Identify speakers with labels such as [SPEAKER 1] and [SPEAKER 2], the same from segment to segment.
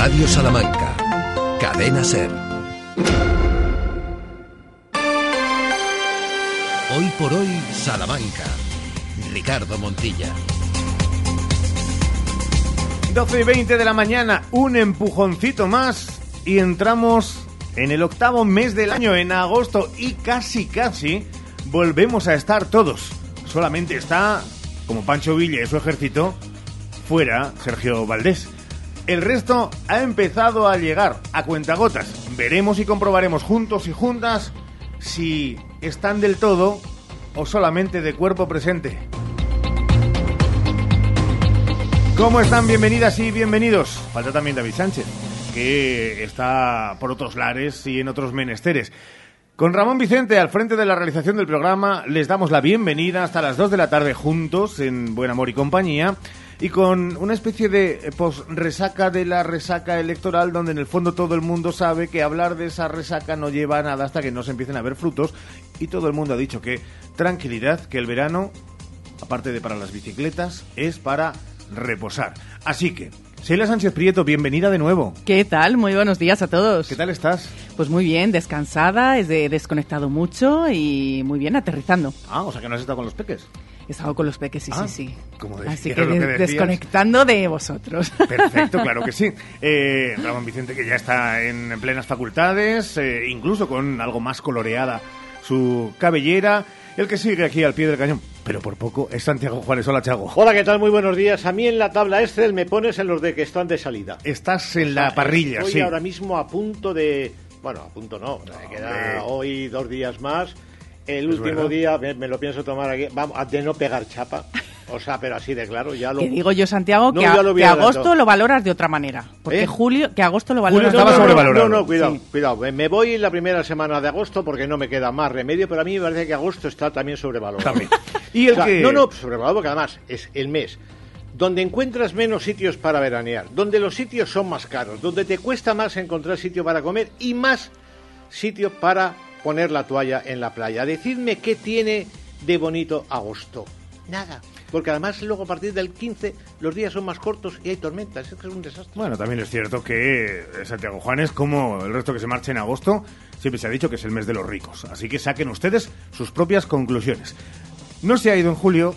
[SPEAKER 1] Radio Salamanca, Cadena Ser. Hoy por hoy, Salamanca. Ricardo Montilla.
[SPEAKER 2] 12 y 20 de la mañana, un empujoncito más y entramos en el octavo mes del año, en agosto, y casi, casi volvemos a estar todos. Solamente está, como Pancho Villa y su ejército, fuera Sergio Valdés. El resto ha empezado a llegar a cuentagotas. Veremos y comprobaremos juntos y juntas si están del todo o solamente de cuerpo presente. ¿Cómo están? Bienvenidas y bienvenidos. Falta también David Sánchez, que está por otros lares y en otros menesteres. Con Ramón Vicente al frente de la realización del programa, les damos la bienvenida hasta las 2 de la tarde juntos en Buen Amor y Compañía y con una especie de resaca de la resaca electoral donde en el fondo todo el mundo sabe que hablar de esa resaca no lleva a nada hasta que no se empiecen a ver frutos y todo el mundo ha dicho que tranquilidad, que el verano, aparte de para las bicicletas, es para reposar. Así que, Sheila Sánchez Prieto, bienvenida de nuevo.
[SPEAKER 3] ¿Qué tal? Muy buenos días a todos.
[SPEAKER 2] ¿Qué tal estás?
[SPEAKER 3] Pues muy bien, descansada, he desconectado mucho y muy bien, aterrizando.
[SPEAKER 2] Ah, o sea que no has estado con los peques.
[SPEAKER 3] He estado con los peques, sí, sí,
[SPEAKER 2] Ah,
[SPEAKER 3] sí.
[SPEAKER 2] como
[SPEAKER 3] Así
[SPEAKER 2] decía,
[SPEAKER 3] que,
[SPEAKER 2] que
[SPEAKER 3] de- desconectando de vosotros.
[SPEAKER 2] Perfecto, claro que sí. Eh, Ramón Vicente que ya está en plenas facultades, eh, incluso con algo más coloreada su cabellera. El que sigue aquí al pie del cañón, pero por poco, es Santiago Juárez. Hola, Chago.
[SPEAKER 4] Hola, ¿qué tal? Muy buenos días. A mí en la tabla Excel me pones en los de que están de salida.
[SPEAKER 2] Estás en la parrilla,
[SPEAKER 4] Estoy
[SPEAKER 2] sí.
[SPEAKER 4] ahora mismo a punto de... Bueno, a punto no. me queda
[SPEAKER 2] hombre.
[SPEAKER 4] hoy dos días más. El
[SPEAKER 2] Es
[SPEAKER 4] último
[SPEAKER 2] verdad.
[SPEAKER 4] día me, me lo pienso tomar aquí. Vamos, de no pegar chapa. O sea, pero así de claro. Ya lo...
[SPEAKER 3] Que digo yo, Santiago,
[SPEAKER 4] No,
[SPEAKER 3] que, a-
[SPEAKER 4] lo
[SPEAKER 3] agosto lo valoras de otra manera. Porque
[SPEAKER 4] ¿Eh?
[SPEAKER 3] julio, que agosto lo
[SPEAKER 2] Julio
[SPEAKER 3] valoras
[SPEAKER 2] estaba
[SPEAKER 3] de
[SPEAKER 4] no,
[SPEAKER 3] otra
[SPEAKER 4] no,
[SPEAKER 2] sobrevalorado.
[SPEAKER 4] No, no, cuidado,
[SPEAKER 3] Sí.
[SPEAKER 4] cuidado. Me- Me voy la primera semana de agosto porque no me queda más remedio, pero a mí me parece que agosto está también sobrevalorado.
[SPEAKER 2] También. Y el
[SPEAKER 4] O sea,
[SPEAKER 2] que...
[SPEAKER 4] No, no, sobrevalorado porque además es el mes donde encuentras menos sitios para veranear, donde los sitios son más caros, donde te cuesta más encontrar sitio para comer y más sitio para poner la toalla en la playa. Decidme qué tiene de bonito agosto. Nada. Porque además luego a partir del 15 los días son más cortos y hay tormentas. Es que es un desastre.
[SPEAKER 2] Bueno, también es cierto que Santiago Juanes, como el resto que se marcha en agosto, siempre se ha dicho que es el mes de los ricos. Así que saquen ustedes sus propias conclusiones. No se ha ido en julio,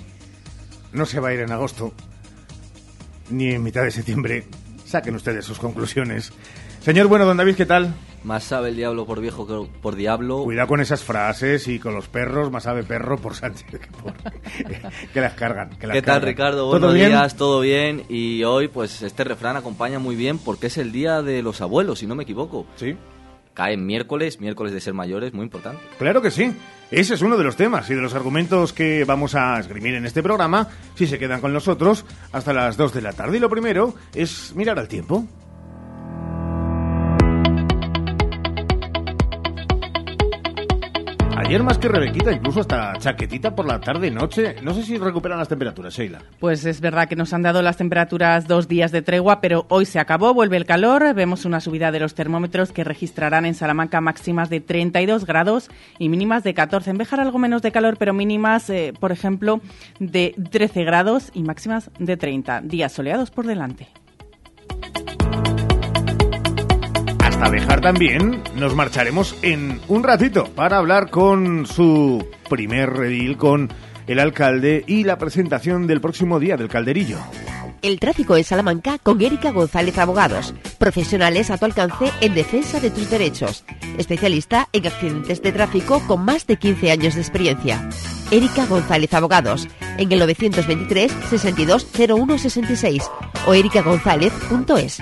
[SPEAKER 2] no se va a ir en agosto, ni en mitad de septiembre. Saquen ustedes sus conclusiones. Señor bueno, don David, ¿qué tal?
[SPEAKER 5] Más sabe el diablo por viejo que por diablo.
[SPEAKER 2] Cuidado con esas frases y con los perros, más sabe perro por Sánchez que por... que las cargan. que las
[SPEAKER 5] ¿Qué tal. Ricardo?
[SPEAKER 2] ¿Todo
[SPEAKER 5] Buenos
[SPEAKER 2] bien?
[SPEAKER 5] días, todo bien. Y hoy, pues, este refrán acompaña muy bien porque es el día de los abuelos, si no me equivoco.
[SPEAKER 2] Sí.
[SPEAKER 5] Cae miércoles, miércoles de ser mayores, muy importante.
[SPEAKER 2] Claro que sí. Ese es uno de los temas y de los argumentos que vamos a esgrimir en este programa si se quedan con nosotros hasta las 2 de la tarde. Y lo primero es mirar al tiempo. Más que Rebequita, incluso hasta chaquetita por la tarde-noche. No sé si recuperan las temperaturas, Sheila.
[SPEAKER 3] Pues es verdad que nos han dado las temperaturas dos días de tregua, pero hoy se acabó, vuelve el calor. Vemos una subida de los termómetros que registrarán en Salamanca máximas de 32 grados y mínimas de 14. En Béjar algo menos de calor, pero mínimas, eh, por ejemplo, de 13 grados y máximas de 30. Días soleados por delante.
[SPEAKER 2] Hasta dejar también nos marcharemos en un ratito para hablar con su primer redil, con el alcalde y la presentación del próximo día del calderillo.
[SPEAKER 6] El tráfico en Salamanca con Erika González Abogados. Profesionales a tu alcance en defensa de tus derechos. Especialista en accidentes de tráfico con más de 15 años de experiencia. Erika González Abogados. En el 923 62 01 66 o erikagonzalez.es.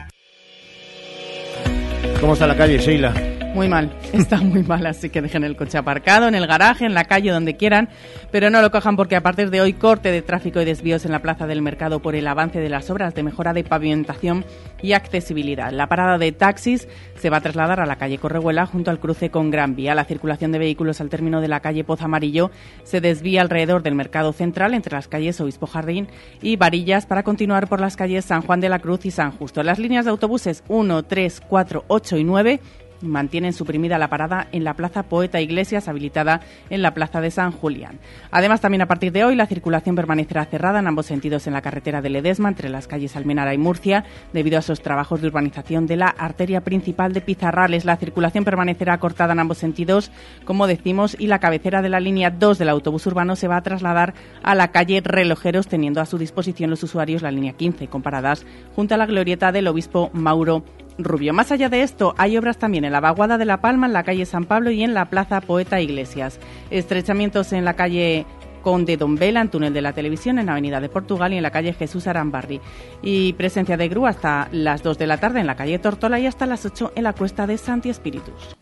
[SPEAKER 2] ¿Cómo está la calle, Sheila?
[SPEAKER 3] Muy mal, está muy mal, así que dejen el coche aparcado en el garaje, en la calle, donde quieran, pero no lo cojan porque a partir de hoy corte de tráfico y desvíos en la plaza del mercado por el avance de las obras de mejora de pavimentación y accesibilidad. La parada de taxis se va a trasladar a la calle Correhuela junto al cruce con Gran Vía. La circulación de vehículos al término de la calle Poz Amarillo se desvía alrededor del mercado central entre las calles Obispo Jardín y Varillas para continuar por las calles San Juan de la Cruz y San Justo. Las líneas de autobuses 1, 3, 4, 8 y 9 mantienen suprimida la parada en la Plaza Poeta Iglesias, habilitada en la Plaza de San Julián. Además, también a partir de hoy, la circulación permanecerá cerrada en ambos sentidos en la carretera de Ledesma, entre las calles Almenara y Murcia, debido a esos trabajos de urbanización de la arteria principal de Pizarrales. La circulación permanecerá cortada en ambos sentidos, como decimos, y la cabecera de la línea 2 del autobús urbano se va a trasladar a la calle Relojeros, teniendo a su disposición los usuarios la línea 15, comparadas junto a la glorieta del obispo Mauro Rubio. Más allá de esto, hay obras también en la vaguada de La Palma, en la calle San Pablo y en la plaza Poeta Iglesias. Estrechamientos en la calle Conde Don Vela, en túnel de la televisión, en la avenida de Portugal y en la calle Jesús Arambarri. Y presencia de grúa hasta las 2 de la tarde en la calle Tortola y hasta las 8 en la cuesta de Santi Espíritus.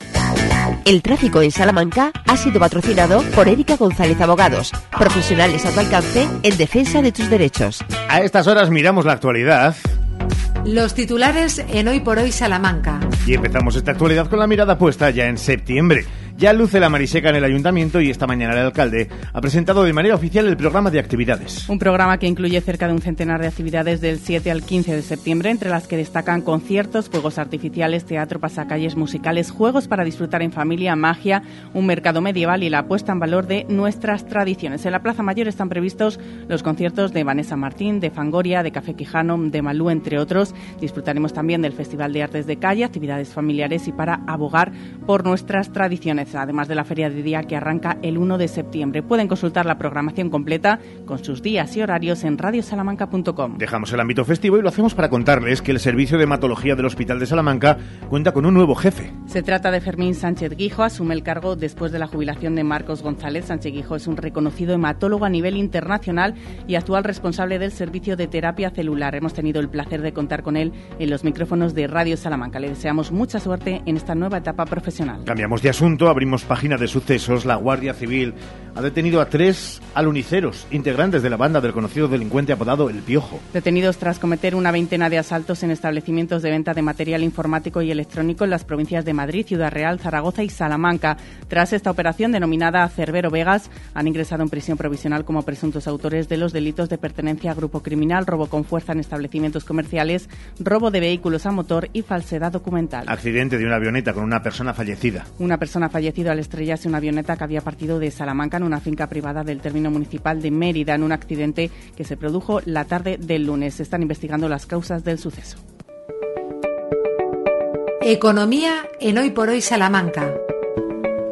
[SPEAKER 6] El tráfico en Salamanca ha sido patrocinado por Erika González Abogados, profesionales a tu alcance en defensa de tus derechos.
[SPEAKER 2] A estas horas miramos la actualidad.
[SPEAKER 7] Los titulares en Hoy por Hoy Salamanca.
[SPEAKER 2] Y empezamos esta actualidad con la mirada puesta ya en septiembre. Ya luce la mariseca en el ayuntamiento y esta mañana el alcalde ha presentado de manera oficial el programa de actividades.
[SPEAKER 3] Un programa que incluye cerca de un centenar de actividades del 7 al 15 de septiembre, entre las que destacan conciertos, fuegos artificiales, teatro, pasacalles musicales, juegos para disfrutar en familia, magia, un mercado medieval y la puesta en valor de nuestras tradiciones. En la Plaza Mayor están previstos los conciertos de Vanessa Martín, de Fangoria, de Café Quijano, de Malú, entre otros. Disfrutaremos también del Festival de Artes de Calle, actividades familiares y para abogar por nuestras tradiciones además de la feria de día que arranca el 1 de septiembre. Pueden consultar la programación completa con sus días y horarios en radiosalamanca.com.
[SPEAKER 2] Dejamos el ámbito festivo y lo hacemos para contarles que el servicio de hematología del Hospital de Salamanca cuenta con un nuevo jefe.
[SPEAKER 3] Se trata de Fermín Sánchez Guijo, asume el cargo después de la jubilación de Marcos González. Sánchez Guijo es un reconocido hematólogo a nivel internacional y actual responsable del servicio de terapia celular. Hemos tenido el placer de contar con él en los micrófonos de Radio Salamanca. Le deseamos mucha suerte en esta nueva etapa profesional.
[SPEAKER 2] Cambiamos de asunto, abrimos página de sucesos. La Guardia Civil ha detenido a tres aluniceros, integrantes de la banda del conocido delincuente apodado El Piojo.
[SPEAKER 3] Detenidos tras cometer una veintena de asaltos en establecimientos de venta de material informático y electrónico en las provincias de Madrid, Ciudad Real, Zaragoza y Salamanca. Tras esta operación denominada Cerbero Vegas, han ingresado en prisión provisional como presuntos autores de los delitos de pertenencia a grupo criminal, robo con fuerza en establecimientos comerciales, robo de vehículos a motor y falsedad documental.
[SPEAKER 2] Accidente de una avioneta con una persona fallecida.
[SPEAKER 3] Una persona fallecida al estrellarse una avioneta que había partido de Salamanca en una finca privada del término municipal de Mérida en un accidente que se produjo la tarde del lunes. Se están investigando las causas del suceso.
[SPEAKER 7] Economía en Hoy por Hoy Salamanca.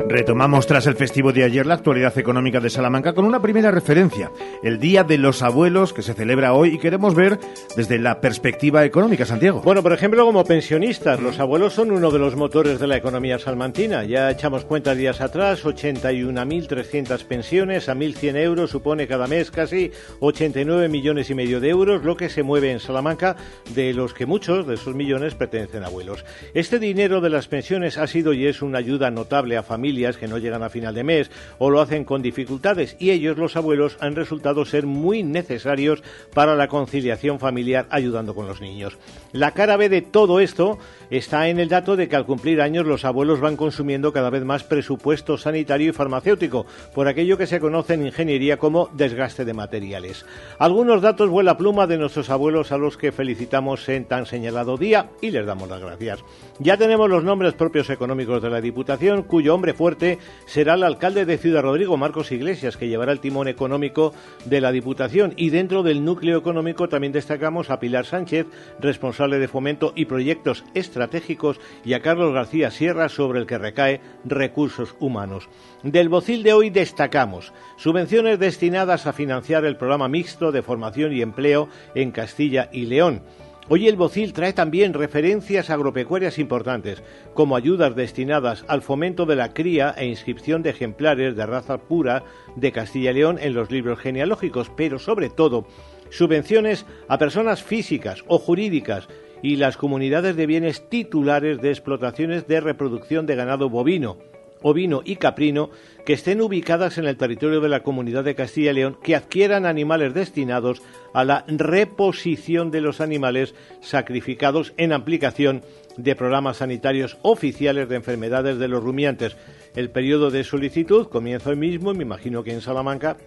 [SPEAKER 2] Retomamos tras el festivo de ayer la actualidad económica de Salamanca con una primera referencia, el Día de los Abuelos que se celebra hoy y queremos ver desde la perspectiva económica, Santiago.
[SPEAKER 4] Bueno, por ejemplo, como pensionistas, los abuelos son uno de los motores de la economía salmantina. Ya echamos cuenta días atrás, 81.300 pensiones a 1.100 euros supone cada mes casi 89 millones y medio de euros, lo que se mueve en Salamanca, de los que muchos de esos millones pertenecen a abuelos. Este dinero de las pensiones ha sido y es una ayuda notable a familias que no llegan a final de mes o lo hacen con dificultades y ellos, los abuelos, han resultado ser muy necesarios para la conciliación familiar ayudando con los niños. La cara B de todo esto está en el dato de que al cumplir años los abuelos van consumiendo cada vez más presupuesto sanitario y farmacéutico por aquello que se conoce en ingeniería como desgaste de materiales. Algunos datos vuela pluma de nuestros abuelos a los que felicitamos en tan señalado día y les damos las gracias. Ya tenemos los nombres propios económicos de la Diputación, cuyo hombre será el alcalde de Ciudad Rodrigo, Marcos Iglesias, que llevará el timón económico de la Diputación. Y dentro del núcleo económico también destacamos a Pilar Sánchez, responsable de fomento y proyectos estratégicos, y a Carlos García Sierra, sobre el que recae recursos humanos. Del bocil de hoy destacamos subvenciones destinadas a financiar el programa mixto de formación y empleo en Castilla y León. Hoy el Bocil trae también referencias agropecuarias importantes, como ayudas destinadas al fomento de la cría e inscripción de ejemplares de raza pura de Castilla y León en los libros genealógicos, pero sobre todo subvenciones a personas físicas o jurídicas y las comunidades de bienes titulares de explotaciones de reproducción de ganado bovino, ovino y caprino que estén ubicadas en el territorio de la Comunidad de Castilla y León, que adquieran animales destinados a la reposición de los animales sacrificados en aplicación de programas sanitarios oficiales de enfermedades de los rumiantes. El periodo de solicitud comienza hoy mismo, me imagino que en Salamanca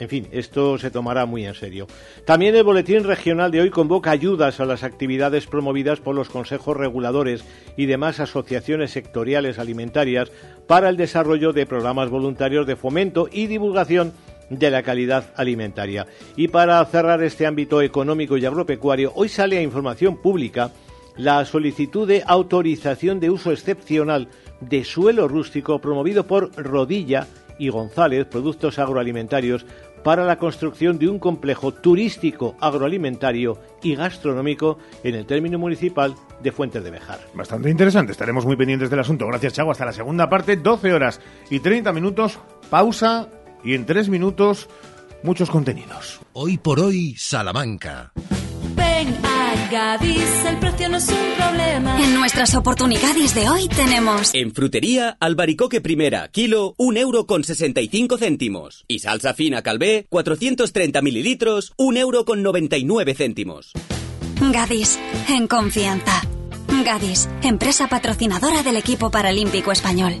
[SPEAKER 4] En fin, esto se tomará muy en serio. También el Boletín Regional de hoy convoca ayudas a las actividades promovidas por los consejos reguladores y demás asociaciones sectoriales alimentarias para el desarrollo de programas voluntarios de fomento y divulgación de la calidad alimentaria. Y para cerrar este ámbito económico y agropecuario, hoy sale a información pública la solicitud de autorización de uso excepcional de suelo rústico promovido por Rodilla y González, Productos Agroalimentarios, para la construcción de un complejo turístico, agroalimentario y gastronómico en el término municipal de Fuentes de Bejar.
[SPEAKER 2] Bastante interesante, estaremos muy pendientes del asunto. Gracias, Chago. Hasta la segunda parte, 12 horas y 30 minutos, pausa y en 3 minutos muchos contenidos.
[SPEAKER 1] Hoy por hoy, Salamanca.
[SPEAKER 8] Ven a Gadis, el precio no es un problema.
[SPEAKER 9] En nuestras oportunidades de hoy tenemos...
[SPEAKER 10] En frutería, albaricoque primera, kilo, 1 euro con 65 céntimos. Y salsa fina calvé, 430 mililitros, 1 euro con 99 céntimos.
[SPEAKER 9] Gadis, en confianza. Gadis, empresa patrocinadora del equipo paralímpico español.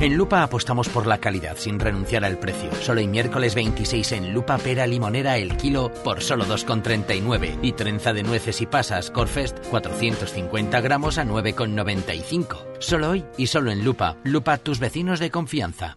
[SPEAKER 11] En Lupa apostamos por la calidad sin renunciar al precio. Solo el miércoles 26 en Lupa pera limonera el kilo por solo 2,39 y trenza de nueces y pasas Corfest 450 gramos a 9,95. Solo hoy y solo en Lupa. Lupa tus vecinos de confianza.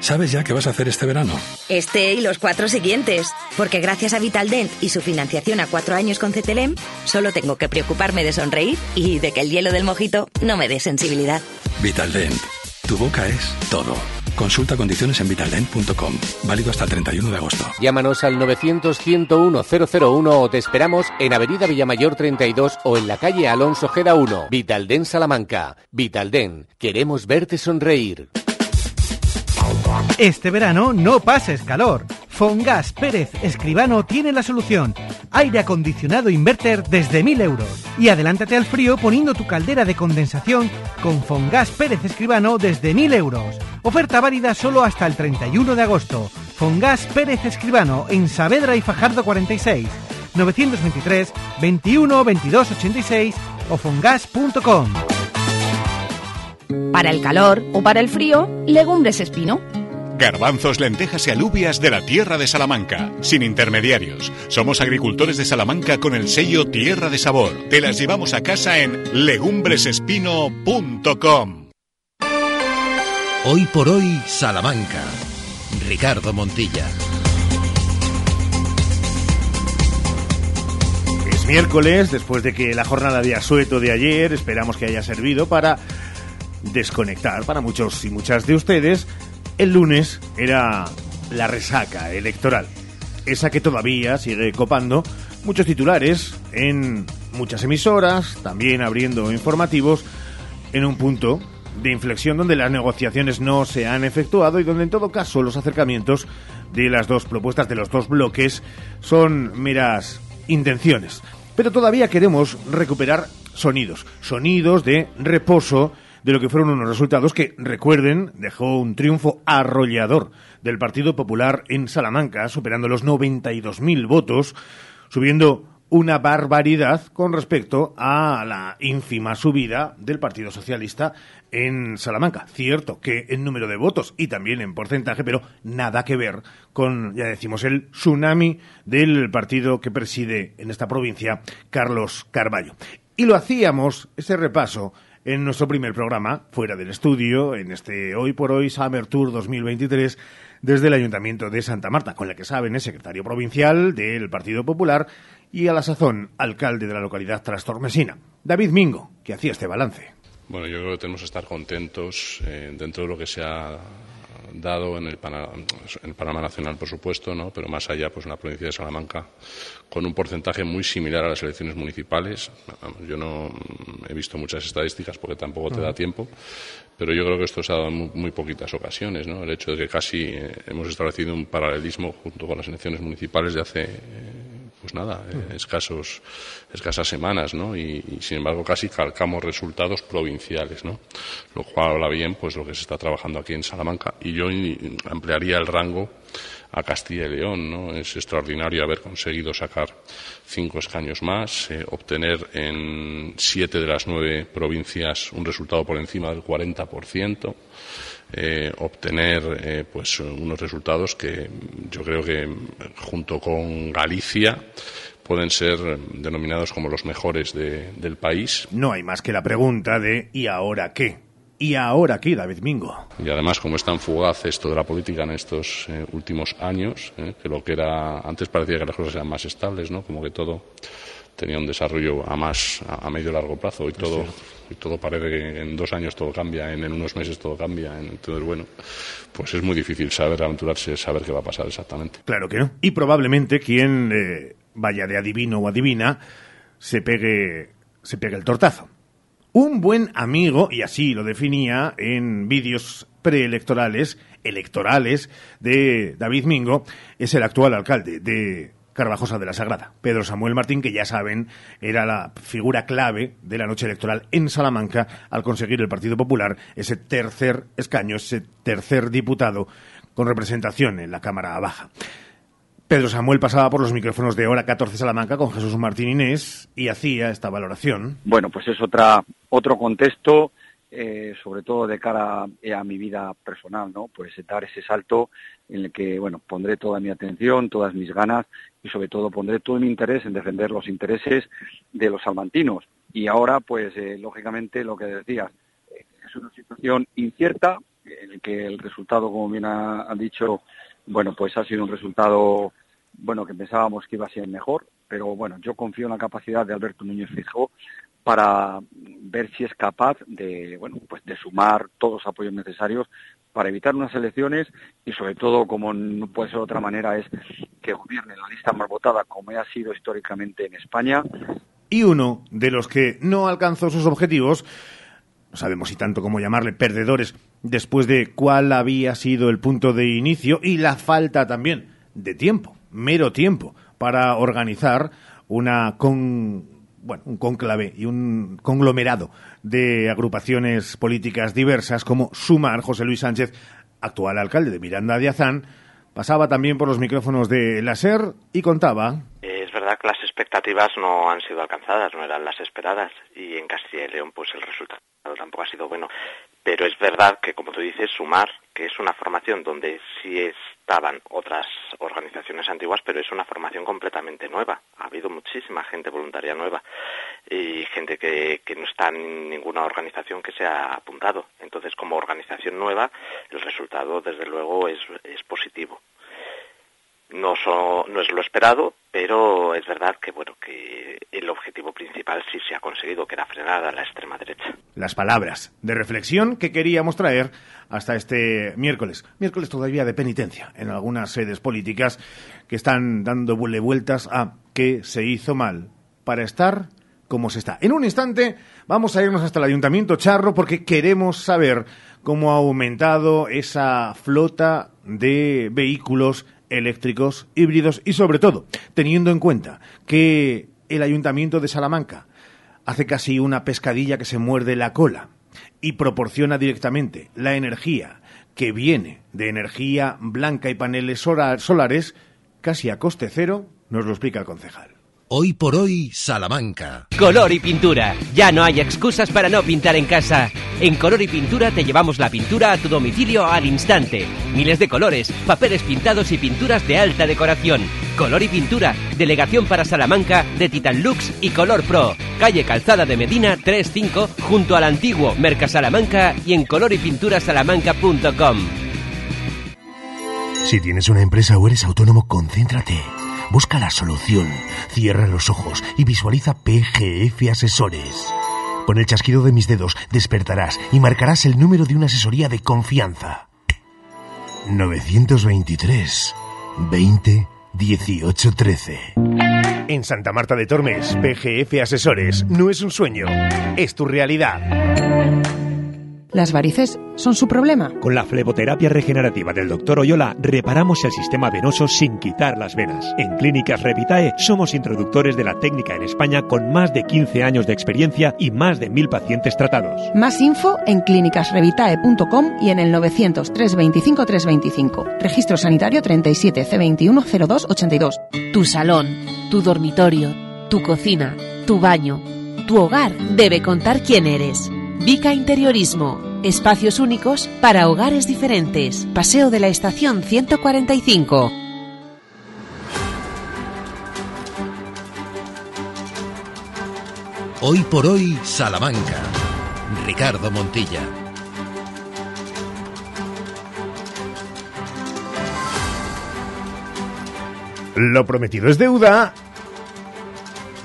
[SPEAKER 12] ¿Sabes ya qué vas a hacer este verano?
[SPEAKER 6] Este y los cuatro siguientes. Porque gracias a Vitaldent y su financiación a cuatro años con CTLM, solo tengo que preocuparme de sonreír y de que el hielo del mojito no me dé sensibilidad.
[SPEAKER 12] Vitaldent. Tu boca es todo. Consulta condiciones en vitaldent.com. Válido hasta el 31 de agosto.
[SPEAKER 13] Llámanos al 900-101-001 o te esperamos en Avenida Villamayor 32 o en la calle Alonso Geda 1. Vitaldent Salamanca. Vitaldent. Queremos verte sonreír.
[SPEAKER 14] Este verano no pases calor. Fongas Pérez Escribano tiene la solución. Aire acondicionado inverter desde 1000 euros. Y adelántate al frío poniendo tu caldera de condensación con Fongas Pérez Escribano desde 1000 euros. Oferta válida solo hasta el 31 de agosto. Fongas Pérez Escribano en Saavedra y Fajardo 46. 923 21 22 86 o fongas.com.
[SPEAKER 15] Para el calor o para el frío, legumbres espino.
[SPEAKER 16] Garbanzos, lentejas y alubias de la tierra de Salamanca, sin intermediarios. Somos agricultores de Salamanca con el sello Tierra de Sabor. Te las llevamos a casa en legumbresespino.com.
[SPEAKER 1] Hoy por hoy, Salamanca. Ricardo Montilla.
[SPEAKER 2] Es miércoles, después de que la jornada de asueto de ayer, esperamos que haya servido para desconectar para muchos y muchas de ustedes El lunes era la resaca electoral, esa que todavía sigue copando muchos titulares en muchas emisoras, también abriendo informativos en un punto de inflexión donde las negociaciones no se han efectuado y donde en todo caso los acercamientos de las dos propuestas de los dos bloques son meras intenciones. Pero todavía queremos recuperar sonidos, sonidos de reposo de lo que fueron unos resultados que, recuerden, dejó un triunfo arrollador del Partido Popular en Salamanca, superando los 92.000 votos, subiendo una barbaridad con respecto a la ínfima subida del Partido Socialista en Salamanca. Cierto que en número de votos y también en porcentaje, pero nada que ver con, ya decimos, el tsunami del partido que preside en esta provincia, Carlos Carballo. Y lo hacíamos, ese repaso, en nuestro primer programa, fuera del estudio, en este Hoy por Hoy Summer Tour 2023, desde el Ayuntamiento de Santa Marta, con la que saben es secretario provincial del Partido Popular y a la sazón alcalde de la localidad trastormesina, David Mingo, que hacía este balance.
[SPEAKER 17] Bueno, yo creo que tenemos que estar contentos eh, dentro de lo que se ha dado en el, panorama nacional, por supuesto, ¿no? pero más allá, pues en la provincia de Salamanca, con un porcentaje muy similar a las elecciones municipales. Yo no he visto muchas estadísticas porque tampoco te da tiempo, pero yo creo que esto se ha dado en muy, poquitas ocasiones. ¿no? El hecho de que casi eh, hemos establecido un paralelismo junto con las elecciones municipales de hace. Pues nada, eh, escasos, escasas semanas, ¿no? Y, sin embargo casi calcamos resultados provinciales, ¿no? Lo cual habla bien, pues lo que se está trabajando aquí en Salamanca. Y yo ampliaría el rango a Castilla y León, ¿no? Es extraordinario haber conseguido sacar cinco escaños más, eh, obtener en siete de las nueve provincias un resultado por encima del 40%. Eh, obtener eh, pues unos resultados que yo creo que junto con Galicia pueden ser denominados como los mejores del país.
[SPEAKER 2] No hay más que la pregunta de ¿y ahora qué? ¿Y ahora qué, David Mingo?
[SPEAKER 17] Y además, como es tan fugaz esto de la política en estos eh, últimos años, que lo que era antes parecía que las cosas eran más estables, ¿no? Como que todo tenía un desarrollo a más a, medio largo plazo y todo y todo parece que en dos años todo cambia, en, unos meses todo cambia. entonces, bueno, pues es muy difícil saber aventurarse, saber qué va a pasar exactamente.
[SPEAKER 2] Claro que no. Y probablemente quien eh, vaya de adivino o adivina se pegue, se pegue el tortazo. Un buen amigo, y así lo definía en vídeos preelectorales, electorales, de David Mingo, es el actual alcalde de Carvajosa de la Sagrada. Pedro Samuel Martín, que ya saben, era la figura clave de la noche electoral en Salamanca al conseguir el Partido Popular ese tercer escaño, ese tercer diputado con representación en la Cámara Baja. Pedro Samuel pasaba por los micrófonos de Hora 14 Salamanca con Jesús Martín Inés y hacía esta valoración.
[SPEAKER 18] Bueno, pues es otra, otro contexto, eh, sobre todo de cara a, mi vida personal, ¿no? Pues dar ese salto en el que, bueno, pondré toda mi atención, todas mis ganas y sobre todo pondré todo mi interés en defender los intereses de los salmantinos. Y ahora, pues, eh, lógicamente, lo que decías, eh, es una situación incierta, en el que el resultado, como bien ha, dicho, bueno, pues ha sido un resultado, bueno, que pensábamos que iba a ser mejor, pero bueno, yo confío en la capacidad de Alberto Núñez Fijo para ver si es capaz de, bueno, pues de sumar todos los apoyos necesarios para evitar unas elecciones y sobre todo, como no puede ser de otra manera, es que gobierne la lista más votada como ha sido históricamente en España.
[SPEAKER 2] Y uno de los que no alcanzó sus objetivos, no sabemos si tanto como llamarle perdedores, después de cuál había sido el punto de inicio y la falta también de tiempo, mero tiempo, para organizar una con bueno, un conclave y un conglomerado de agrupaciones políticas diversas como Sumar, José Luis Sánchez, actual alcalde de Miranda de Azán, pasaba también por los micrófonos de la SER y contaba.
[SPEAKER 19] Es verdad que las expectativas no han sido alcanzadas, no eran las esperadas y en Castilla y León pues el resultado tampoco ha sido bueno. Pero es verdad que, como tú dices, Sumar, que es una formación donde sí estaban otras organizaciones antiguas, pero es una formación completamente nueva. Ha habido muchísima gente voluntaria nueva y gente que, no está en ninguna organización que se ha apuntado. Entonces, como organización nueva, el resultado, desde luego, es, positivo. No, no es lo esperado, pero es verdad que bueno que el objetivo principal sí se ha conseguido, que era frenar a la extrema derecha.
[SPEAKER 2] Las palabras de reflexión que queríamos traer hasta este miércoles, miércoles todavía de penitencia en algunas sedes políticas que están dando vueltas a qué se hizo mal para estar como se está. En un instante vamos a irnos hasta el Ayuntamiento Charro porque queremos saber cómo ha aumentado esa flota de vehículos eléctricos, híbridos y sobre todo teniendo en cuenta que el Ayuntamiento de Salamanca hace casi una pescadilla que se muerde la cola y proporciona directamente la energía que viene de energía blanca y paneles solares casi a coste cero, nos lo explica el concejal.
[SPEAKER 1] Hoy por hoy, Salamanca.
[SPEAKER 10] Color y pintura. Ya no hay excusas para no pintar en casa. En Color y Pintura te llevamos la pintura a tu domicilio al instante. Miles de colores, papeles pintados y pinturas de alta decoración. Color y Pintura, delegación para Salamanca de Titan Lux y Color Pro. Calle Calzada de Medina 35 junto al antiguo Mercasalamanca y en colorypinturasalamanca.com.
[SPEAKER 20] Si tienes una empresa o eres autónomo, concéntrate. Busca la solución, cierra los ojos y visualiza PGF Asesores. Con el chasquido de mis dedos despertarás y marcarás el número de una asesoría de confianza. 923 20 18 13.
[SPEAKER 2] En Santa Marta de Tormes, PGF Asesores no es un sueño, es tu realidad.
[SPEAKER 21] ¿Las varices son su problema?
[SPEAKER 22] Con la fleboterapia regenerativa del Dr. Oyola reparamos el sistema venoso sin quitar las venas. En Clínicas Revitae somos introductores de la técnica en España con más de 15 años de experiencia y más de mil pacientes tratados.
[SPEAKER 21] Más info en clínicasrevitae.com y en el 900 325 325. Registro sanitario 37 C21 02 82.
[SPEAKER 23] Tu salón, tu dormitorio, tu cocina, tu baño, tu hogar debe contar quién eres. Vica Interiorismo. Espacios únicos para hogares diferentes. Paseo de la Estación 145.
[SPEAKER 1] Hoy por hoy, Salamanca. Ricardo Montilla.
[SPEAKER 2] Lo prometido es deuda.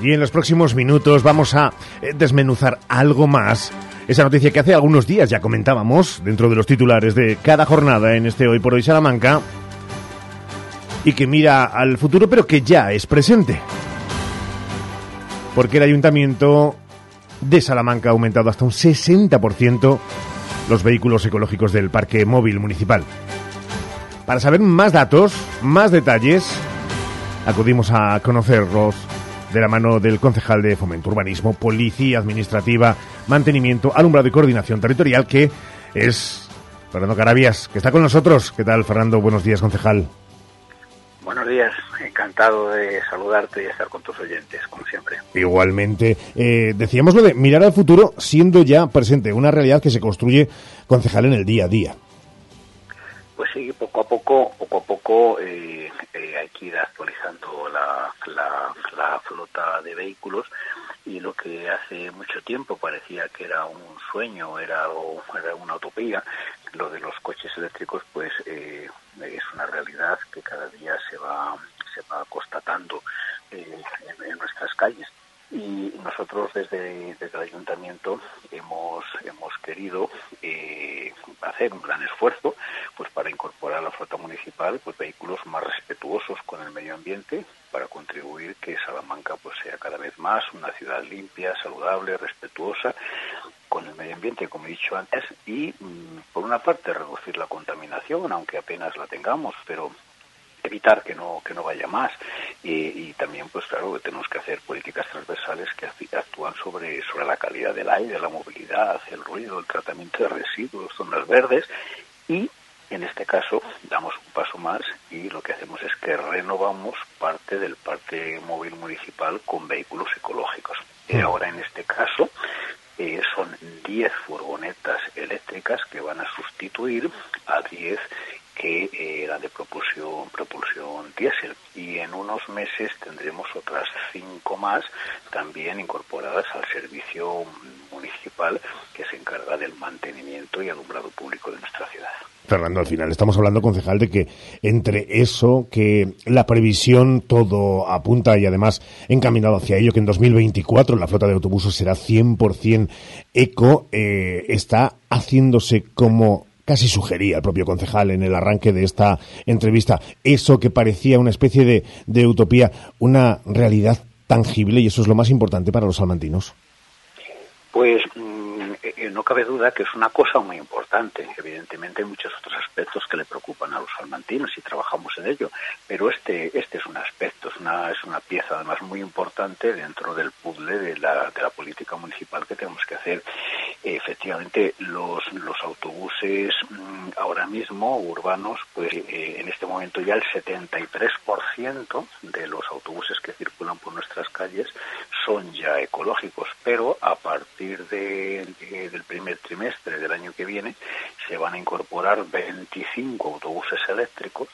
[SPEAKER 2] Y en los próximos minutos vamos a eh, desmenuzar algo más esa noticia que hace algunos días ya comentábamos dentro de los titulares de cada jornada en este Hoy por Hoy Salamanca y que mira al futuro pero que ya es presente. Porque el ayuntamiento de Salamanca ha aumentado hasta un 60% los vehículos ecológicos del parque móvil municipal. Para saber más datos, más detalles, acudimos a conocerlos de la mano del concejal de Fomento Urbanismo, Policía Administrativa, Mantenimiento, Alumbrado y Coordinación Territorial, que es Fernando Carabias, que está con nosotros. ¿Qué tal, Fernando? Buenos días, concejal.
[SPEAKER 24] Buenos días, encantado de saludarte y estar con tus oyentes, como siempre.
[SPEAKER 2] Igualmente, eh, decíamos lo de mirar al futuro siendo ya presente, una realidad que se construye, concejal, en el día a día.
[SPEAKER 24] Pues sí, poco a poco, poco a poco eh, eh, hay que ir actualizando la, la, flota de vehículos y lo que hace mucho tiempo parecía que era un sueño, era, era una utopía, lo de los coches eléctricos, pues eh, es una realidad que cada día se va, se va constatando en, en nuestras calles. Y nosotros desde, desde el ayuntamiento hemos hemos querido eh, hacer un gran esfuerzo pues para incorporar a la flota municipal pues vehículos más respetuosos con el medio ambiente para contribuir que Salamanca pues sea cada vez más una ciudad limpia saludable respetuosa con el medio ambiente como he dicho antes y mm, por una parte reducir la contaminación aunque apenas la tengamos pero evitar que no que no vaya más. Y, también pues claro que tenemos que hacer políticas transversales que actúan sobre sobre la calidad del aire la movilidad el ruido el tratamiento de residuos zonas verdes. Y en este caso damos un paso más y lo que hacemos es que renovamos parte del parque móvil municipal con vehículos ecológicos. Y mm. ahora en este caso eh, son 10 furgonetas eléctricas que van a sustituir a 10 que eh, eran de propulsión, propulsión diésel y en unos meses tendremos otras cinco más también incorporadas al servicio municipal que se encarga del mantenimiento y alumbrado público de nuestra ciudad.
[SPEAKER 2] Fernando, al final estamos hablando, concejal, de que entre eso, que la previsión todo apunta y además encaminado hacia ello, que en 2024 la flota de autobuses será 100% eco, eh, está haciéndose como casi sugería el propio concejal en el arranque de esta entrevista, eso que parecía una especie de, de utopía, una realidad tangible y eso es lo más importante para los salmantinos.
[SPEAKER 24] Pues eh, no cabe duda que es una cosa muy importante. Evidentemente hay muchos otros aspectos que le preocupan a los salmantinos y trabajamos en ello, pero este, este es un aspecto, es una, es una pieza además muy importante dentro del puzzle de la, de la política municipal que tenemos que hacer. Efectivamente, los, los autobuses mm, ahora mismo urbanos, pues eh, en este momento ya el 73% de los autobuses que circulan por nuestras calles son ya ecológicos, pero a partir de del primer trimestre del año que viene se van a incorporar 25 autobuses eléctricos,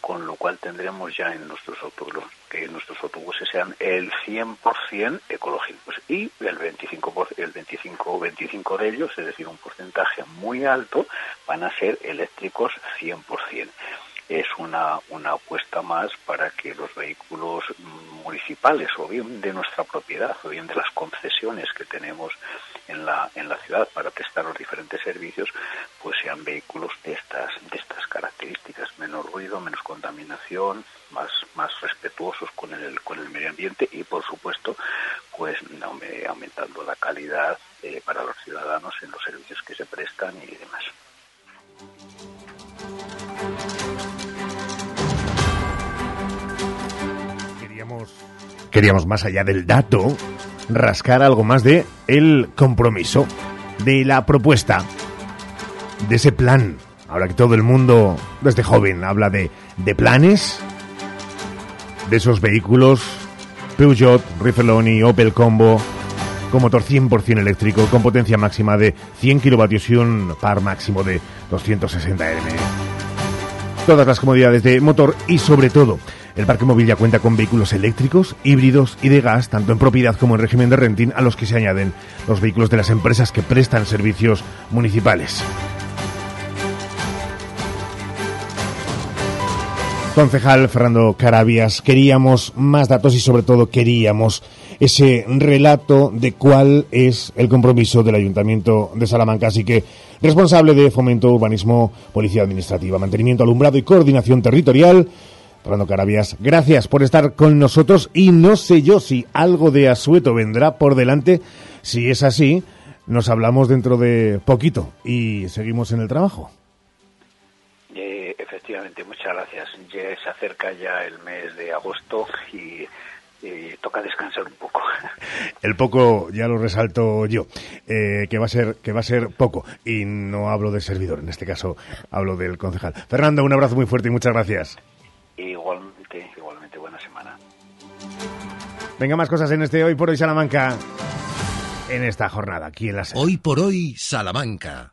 [SPEAKER 24] con lo cual tendremos ya en nuestros autobuses que nuestros autobuses sean el 100% ecológicos. Y el 25 el 25 25 de ellos, es decir, un porcentaje muy alto van a ser eléctricos 100% es una, una apuesta más para que los vehículos municipales o bien de nuestra propiedad o bien de las concesiones que tenemos en la, en la ciudad para prestar los diferentes servicios, pues sean vehículos de estas, de estas características, menos ruido, menos contaminación, más, más respetuosos con el, con el medio ambiente y por supuesto pues aumentando la calidad eh, para los ciudadanos en los servicios que se prestan y demás.
[SPEAKER 2] Queríamos, más allá del dato rascar algo más de el compromiso, de la propuesta, de ese plan. Ahora que todo el mundo, desde joven, habla de, de planes, de esos vehículos, Peugeot, Riffeloni, Opel Combo, con motor 100% eléctrico, con potencia máxima de 100 kilovatios y un par máximo de 260 Nm. Todas las comodidades de motor y sobre todo el parque móvil ya cuenta con vehículos eléctricos, híbridos y de gas, tanto en propiedad como en régimen de renting, a los que se añaden los vehículos de las empresas que prestan servicios municipales. Concejal Fernando Carabias, queríamos más datos y sobre todo queríamos ese relato de cuál es el compromiso del Ayuntamiento de Salamanca. Así que, responsable de fomento, urbanismo, policía administrativa, mantenimiento, alumbrado y coordinación territorial, Fernando Carabias, gracias por estar con nosotros y no sé yo si algo de asueto vendrá por delante. Si es así, nos hablamos dentro de poquito y seguimos en el trabajo.
[SPEAKER 24] Eh, efectivamente, muchas gracias. Ya se acerca ya el mes de agosto y toca descansar un poco.
[SPEAKER 2] El poco ya lo resalto yo, eh, que va a ser que va a ser poco y no hablo del servidor, en este caso hablo del concejal. Fernando, un abrazo muy fuerte y muchas gracias.
[SPEAKER 24] Igualmente, igualmente buena semana.
[SPEAKER 2] Venga, más cosas en este Hoy por Hoy Salamanca. En esta jornada, aquí en la
[SPEAKER 1] Hoy por Hoy Salamanca.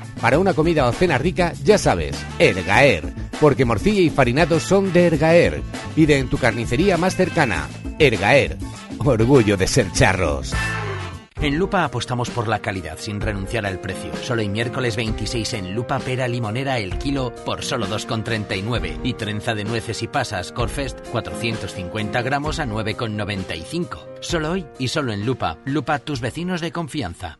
[SPEAKER 25] Para una comida o cena rica, ya sabes, Ergaer. Porque morcilla y farinado son de Ergaer. Pide en tu carnicería más cercana. Ergaer. Orgullo de ser charros.
[SPEAKER 26] En Lupa apostamos por la calidad sin renunciar al precio. Solo el miércoles 26 en Lupa pera limonera el kilo por solo 2,39 y trenza de nueces y pasas Corfest 450 gramos a 9,95. Solo hoy y solo en Lupa. Lupa tus vecinos de confianza.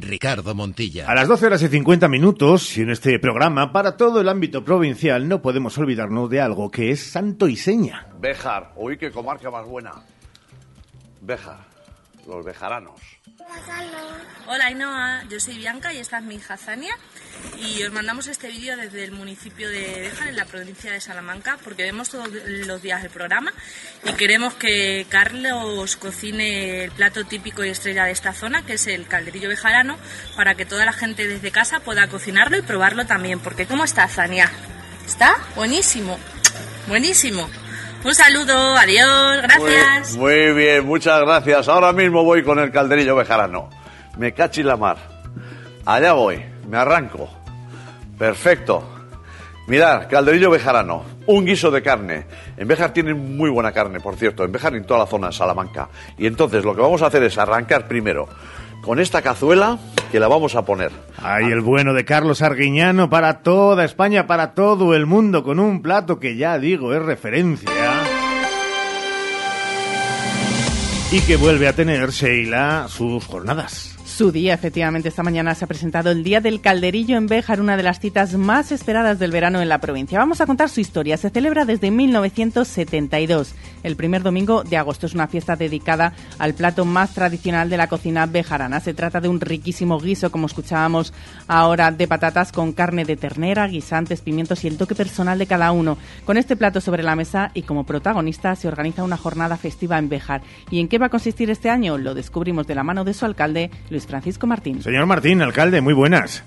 [SPEAKER 1] Ricardo Montilla.
[SPEAKER 2] A las 12 horas y 50 minutos, y en este programa, para todo el ámbito provincial, no podemos olvidarnos de algo que es santo y seña.
[SPEAKER 27] Béjar, uy, qué comarca más buena. Béjar, los bejaranos.
[SPEAKER 28] Hola Ainhoa, yo soy Bianca y esta es mi hija Zania y os mandamos este vídeo desde el municipio de Béjar en la provincia de Salamanca porque vemos todos los días el programa y queremos que Carlos cocine el plato típico y estrella de esta zona que es el calderillo bejarano para que toda la gente desde casa pueda cocinarlo y probarlo también porque ¿cómo está Zania? ¿Está? Buenísimo, buenísimo. Un saludo, adiós, gracias.
[SPEAKER 27] Muy, bien, muchas gracias. Ahora mismo voy con el calderillo bejarano. Me cachi la mar. Allá voy, me arranco. Perfecto. Mirad, calderillo bejarano, un guiso de carne. En Béjar tienen muy buena carne, por cierto, en Béjar y en toda la zona de Salamanca. Y entonces lo que vamos a hacer es arrancar primero con esta cazuela que la vamos a poner.
[SPEAKER 2] Ay, el bueno de Carlos Arguiñano para toda España, para todo el mundo, con un plato que ya digo es referencia. Y que vuelve a tener Sheila sus jornadas.
[SPEAKER 3] Su día, efectivamente, esta mañana se ha presentado el Día del Calderillo en Béjar, una de las citas más esperadas del verano en la provincia. Vamos a contar su historia. Se celebra desde 1972, el primer domingo de agosto. Es una fiesta dedicada al plato más tradicional de la cocina bejarana. Se trata de un riquísimo guiso, como escuchábamos ahora, de patatas con carne de ternera, guisantes, pimientos y el toque personal de cada uno. Con este plato sobre la mesa y como protagonista se organiza una jornada festiva en Béjar. ¿Y en qué va a consistir este año? Lo descubrimos de la mano de su alcalde, Luis Francisco Martín.
[SPEAKER 2] Señor Martín, alcalde, muy buenas.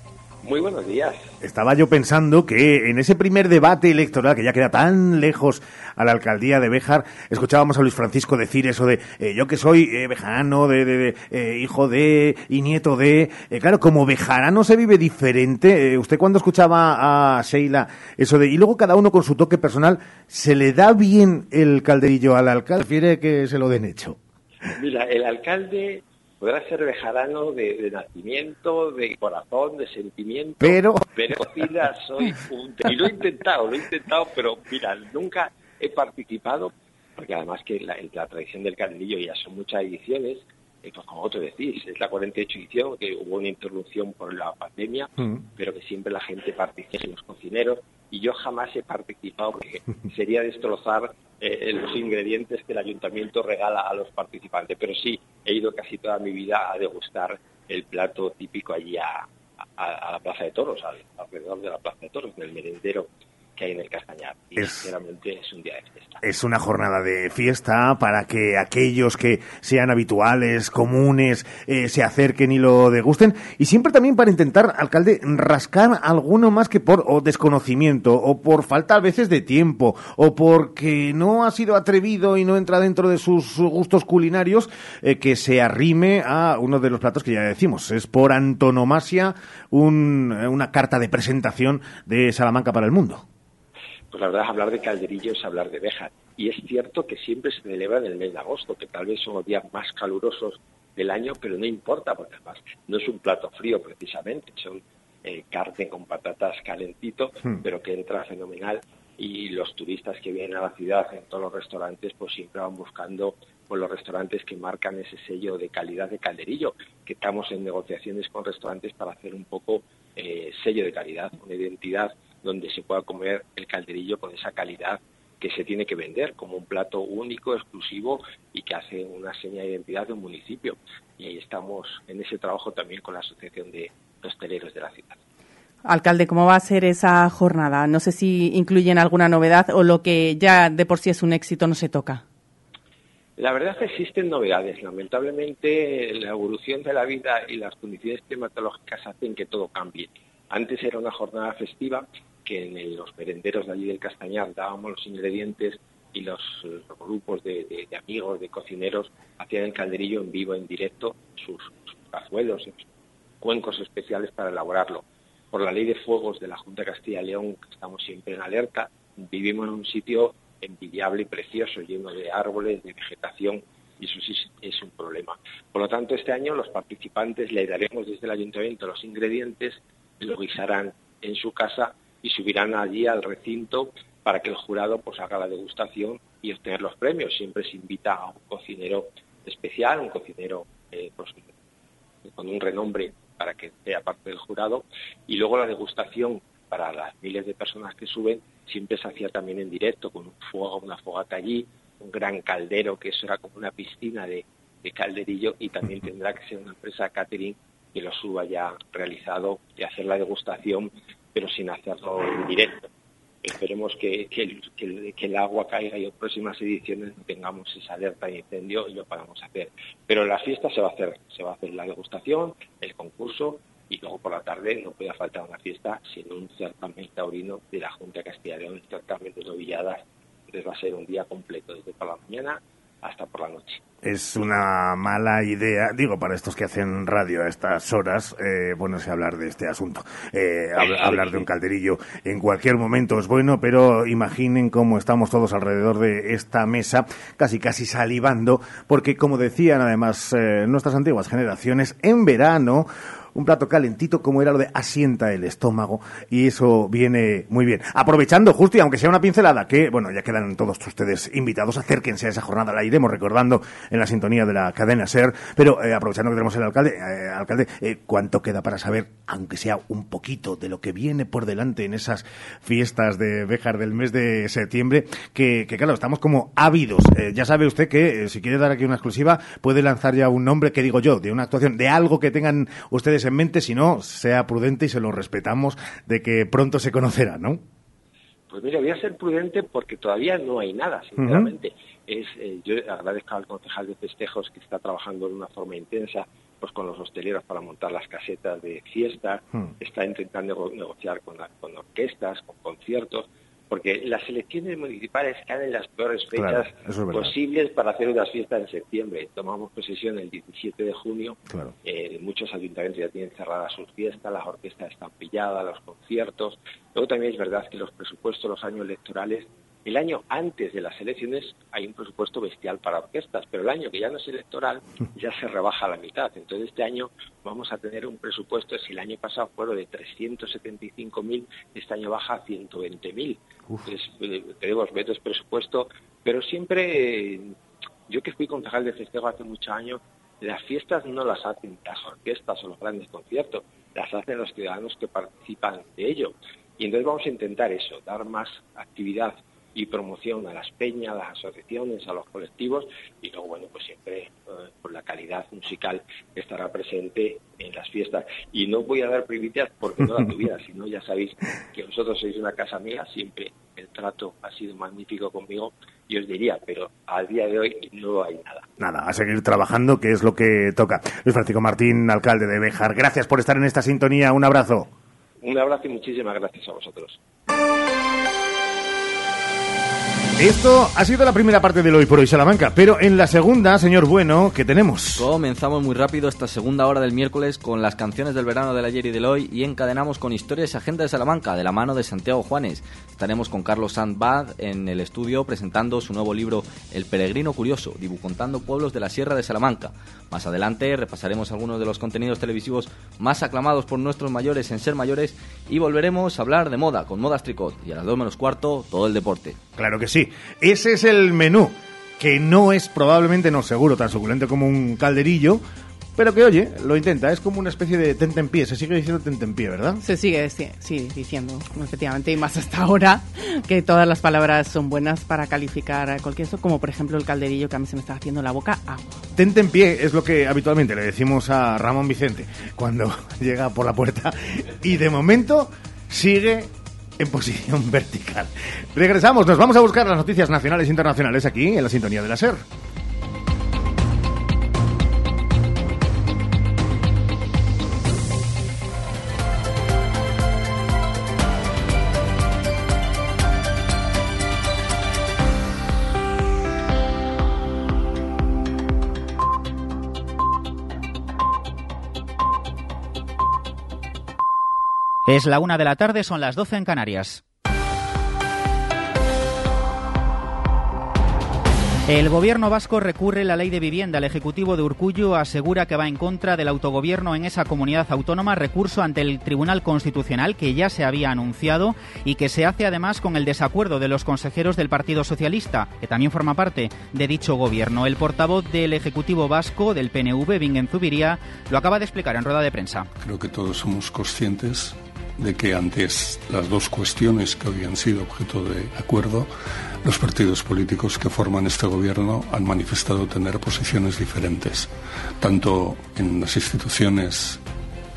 [SPEAKER 29] Muy buenos días.
[SPEAKER 2] Estaba yo pensando que en ese primer debate electoral, que ya queda tan lejos a la alcaldía de Béjar, escuchábamos a Luis Francisco decir eso de eh, yo que soy eh, bejarano, de, de, de eh, hijo de y nieto de. Eh, claro, como bejarano se vive diferente. Eh, usted cuando escuchaba a Sheila eso de. Y luego cada uno con su toque personal, ¿se le da bien el calderillo al alcalde? ¿Prefiere que se lo den hecho?
[SPEAKER 29] Mira, el alcalde podrá ser bejarano de, de nacimiento, de corazón, de sentimiento.
[SPEAKER 2] Pero-
[SPEAKER 29] Pero mira, soy un... Y lo he intentado, lo he intentado, pero mira, nunca he participado, porque además que la, la tradición del calderillo ya son muchas ediciones, eh, pues como vosotros decís, es la 48 edición, que hubo una interrupción por la pandemia, pero que siempre la gente participa, los cocineros, y yo jamás he participado porque sería destrozar eh, los ingredientes que el ayuntamiento regala a los participantes. Pero sí, he ido casi toda mi vida a degustar el plato típico allí a, a- a la Plaza de Toros, al- alrededor de la Plaza de Toros, del merendero que hay en el Castañar. Y
[SPEAKER 2] Es-
[SPEAKER 29] sinceramente es un día de fiesta.
[SPEAKER 2] Es una jornada de fiesta para que aquellos que sean habituales, comunes, eh, se acerquen y lo degusten. Y siempre también para intentar, alcalde, rascar alguno más que por o desconocimiento, o por falta a veces de tiempo, o porque no ha sido atrevido y no entra dentro de sus gustos culinarios, eh, que se arrime a uno de los platos que ya decimos. Es por antonomasia un- una carta de presentación de Salamanca para el mundo.
[SPEAKER 29] Pues la verdad, hablar de calderillo es hablar de Béjar. Y es cierto que siempre se celebra en el mes de agosto, que tal vez son los días más calurosos del año, pero no importa, porque además no es un plato frío precisamente, son eh, carne con patatas calentito,
[SPEAKER 30] Hmm.
[SPEAKER 29] pero que entra fenomenal. Y los turistas que vienen a la ciudad en todos los restaurantes, pues siempre van buscando pues, los restaurantes que marcan ese sello de calidad de calderillo, que estamos en negociaciones con restaurantes para hacer un poco eh, sello de calidad, una identidad donde se pueda comer el calderillo con esa calidad que se tiene que vender como un plato único, exclusivo y que hace una seña de identidad de un municipio. Y ahí estamos en ese trabajo también con la Asociación de Hosteleros de la ciudad.
[SPEAKER 21] Alcalde, ¿cómo va a ser esa jornada? No sé si incluyen alguna novedad o lo que ya de por sí es un éxito no se toca.
[SPEAKER 29] La verdad es que existen novedades. Lamentablemente, la evolución de la vida y las condiciones climatológicas hacen que todo cambie. Antes era una jornada festiva que en los merenderos de allí del Castañar dábamos los ingredientes y los, grupos de, amigos, de cocineros, hacían el calderillo en vivo, en directo, sus, cazuelos, sus cuencos especiales para elaborarlo. Por la ley de fuegos de la Junta de Castilla y León, estamos siempre en alerta, vivimos en un sitio envidiable y precioso, lleno de árboles, de vegetación, y eso sí es un problema. Por lo tanto, este año los participantes le daremos desde el ayuntamiento los ingredientes, lo guisarán en su casa y subirán allí al recinto para que el jurado pues haga la degustación y obtener los premios. Siempre se invita a un cocinero especial, un cocinero eh, pues, con un renombre para que sea parte del jurado y luego la degustación para las miles de personas que suben siempre se hacía también en directo con un fuego, una fogata allí, un gran caldero que eso era como una piscina de, de calderillo y también tendrá que ser una empresa catering que lo suba ya realizado y hacer la degustación pero sin hacerlo en directo. Esperemos que, que, el, agua caiga y en próximas ediciones tengamos esa alerta de incendio y lo podamos hacer. Pero la fiesta se va a hacer, se va a hacer la degustación, el concurso y luego por la tarde no puede faltar una fiesta sin un certamen taurino de la Junta Castilla y León, certamen de novilladas. Entonces va a ser un día completo, desde por la mañana hasta por la noche
[SPEAKER 2] es una mala idea, digo, para estos que hacen radio a estas horas, eh, ponerse a hablar de este asunto. Eh, hablar de un calderillo en cualquier momento es bueno, pero imaginen cómo estamos todos alrededor de esta mesa, casi casi salivando, porque como decían además eh, nuestras antiguas generaciones, en verano un plato calentito como era lo de asienta el estómago y eso viene muy bien. Aprovechando justo y aunque sea una pincelada que, bueno, ya quedan todos ustedes invitados, acérquense a esa jornada, la iremos recordando en la sintonía de la cadena SER, pero eh, aprovechando que tenemos el alcalde, eh, alcalde, eh, ¿cuánto queda para saber, aunque sea un poquito de lo que viene por delante en esas fiestas de Béjar del mes de septiembre? Que, que claro, estamos como ávidos. ya sabe usted que si quiere dar aquí una exclusiva, puede lanzar ya un nombre, que digo yo, de una actuación, de algo que tengan ustedes en mente, si no, sea prudente y se lo respetamos de que pronto se conocerá, ¿no?
[SPEAKER 29] Pues mira, voy a ser prudente porque todavía no hay nada, sinceramente. es, eh, yo agradezco al concejal de festejos que está trabajando de una forma intensa pues con los hosteleros para montar las casetas de fiesta, está intentando negociar con, con orquestas, con conciertos, porque las elecciones municipales caen en las peores fechas posibles para hacer unas fiestas en septiembre. Tomamos posesión el 17 de junio, eh, muchos ayuntamientos ya tienen cerradas sus fiestas, las orquestas están pilladas, los conciertos. Luego también es verdad que los presupuestos, los años electorales, el año antes de las elecciones hay un presupuesto bestial para orquestas, pero el año que ya no es electoral ya se rebaja a la mitad. Entonces este año vamos a tener un presupuesto, si el año pasado fueron de 375.000, este año baja a 120.000. Entonces eh, tenemos menos presupuesto, pero siempre, yo que fui concejal de festejo hace muchos años, las fiestas no las hacen las orquestas o los grandes conciertos, las hacen los ciudadanos que participan de ello. Y entonces vamos a intentar eso, dar más actividad y promoción a las peñas, a las asociaciones, a los colectivos y luego, bueno, pues siempre eh, por la calidad musical que estará presente en las fiestas. Y no voy a dar privilegios porque no la tuviera, sino ya sabéis que vosotros sois una casa mía, siempre el trato ha sido magnífico conmigo y os diría, pero al día de hoy no hay nada.
[SPEAKER 2] Nada, a seguir trabajando, que es lo que toca. Luis Francisco Martín, alcalde de Bejar, gracias por estar en esta sintonía, un abrazo.
[SPEAKER 29] Un abrazo y muchísimas gracias a vosotros.
[SPEAKER 2] Esto ha sido la primera parte del Hoy por Hoy Salamanca, pero en la segunda, señor Bueno, ¿qué tenemos?
[SPEAKER 31] Comenzamos muy rápido esta segunda hora del miércoles con las canciones del verano del ayer y del hoy y encadenamos con historias y agenda de Salamanca de la mano de Santiago Juanes. Estaremos con Carlos Sandbad en el estudio presentando su nuevo libro El Peregrino Curioso, dibujando pueblos de la Sierra de Salamanca. Más adelante repasaremos algunos de los contenidos televisivos más aclamados por nuestros mayores en ser mayores y volveremos a hablar de moda con Modas Tricot y a las 2 menos cuarto todo el deporte.
[SPEAKER 2] Claro que sí. Ese es el menú, que no es probablemente, no seguro, tan suculento como un calderillo, pero que oye, lo intenta. Es como una especie de tentempié, se sigue diciendo tentempié, ¿verdad?
[SPEAKER 21] Se sigue, sí, diciendo, efectivamente, y más hasta ahora, que todas las palabras son buenas para calificar a cualquier eso, como por ejemplo el calderillo que a mí se me está haciendo la boca agua.
[SPEAKER 2] Tentempié es lo que habitualmente le decimos a Ramón Vicente cuando llega por la puerta y de momento sigue en posición vertical. Regresamos, nos vamos a buscar las noticias nacionales e internacionales aquí en la sintonía de la SER.
[SPEAKER 32] Es la una de la tarde, son las doce en Canarias. El gobierno vasco recurre la ley de vivienda. El ejecutivo de Urcullo asegura que va en contra del autogobierno en esa comunidad autónoma, recurso ante el Tribunal Constitucional que ya se había anunciado y que se hace además con el desacuerdo de los consejeros del Partido Socialista, que también forma parte de dicho gobierno. El portavoz del ejecutivo vasco del PNV, Bingen Zubiría, lo acaba de explicar en rueda de prensa.
[SPEAKER 33] Creo que todos somos conscientes de que antes las dos cuestiones que habían sido objeto de acuerdo, los partidos políticos que forman este gobierno han manifestado tener posiciones diferentes, tanto en las instituciones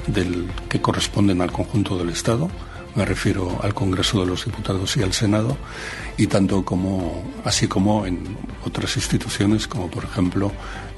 [SPEAKER 33] del, que corresponden al conjunto del Estado, me refiero al Congreso de los Diputados y al Senado, y tanto como, así como en otras instituciones, como por ejemplo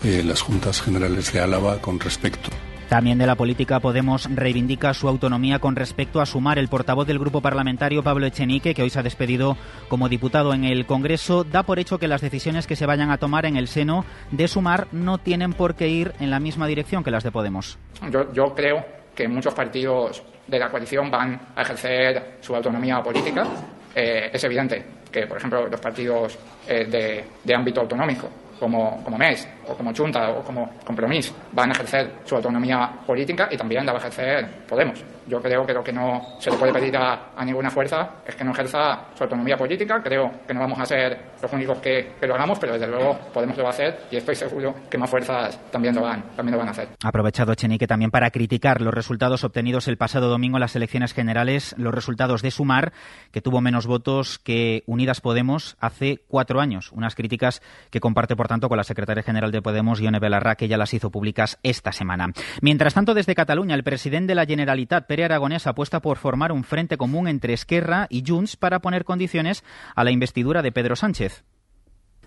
[SPEAKER 33] eh, las Juntas Generales de Álava con respecto
[SPEAKER 32] también de la política Podemos reivindica su autonomía con respecto a sumar. El portavoz del grupo parlamentario, Pablo Echenique, que hoy se ha despedido como diputado en el Congreso, da por hecho que las decisiones que se vayan a tomar en el seno de sumar no tienen por qué ir en la misma dirección que las de Podemos.
[SPEAKER 34] Yo, creo que muchos partidos de la coalición van a ejercer su autonomía política. Eh, es evidente que, por ejemplo, los partidos eh, de ámbito autonómico como, como MES o como Junta o como Compromís van a ejercer su autonomía política y también la va a ejercer Podemos. Yo creo que lo que no se le puede pedir a, ninguna fuerza es que no ejerza su autonomía política. Creo que no vamos a ser los únicos que, lo hagamos, pero desde luego Podemos lo va a hacer y estoy seguro que más fuerzas también lo van, también lo van a hacer.
[SPEAKER 32] Ha aprovechado Chenique también para criticar los resultados obtenidos el pasado domingo en las elecciones generales, los resultados de Sumar, que tuvo menos votos que Unidas Podemos hace cuatro años. Unas críticas que comparte, por tanto, con la secretaria general de Podemos, Ione Belarra, que ya las hizo públicas esta semana. Mientras tanto, desde Cataluña, el presidente de la Generalitat, Pere Aragonés, apuesta por formar un frente común entre Esquerra y Junts para poner condiciones a la investidura de Pedro Sánchez.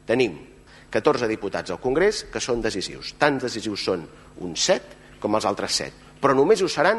[SPEAKER 35] Tenim 14 diputats al Congrés que són decisius. Tan decisius són uns 7 com els altres 7.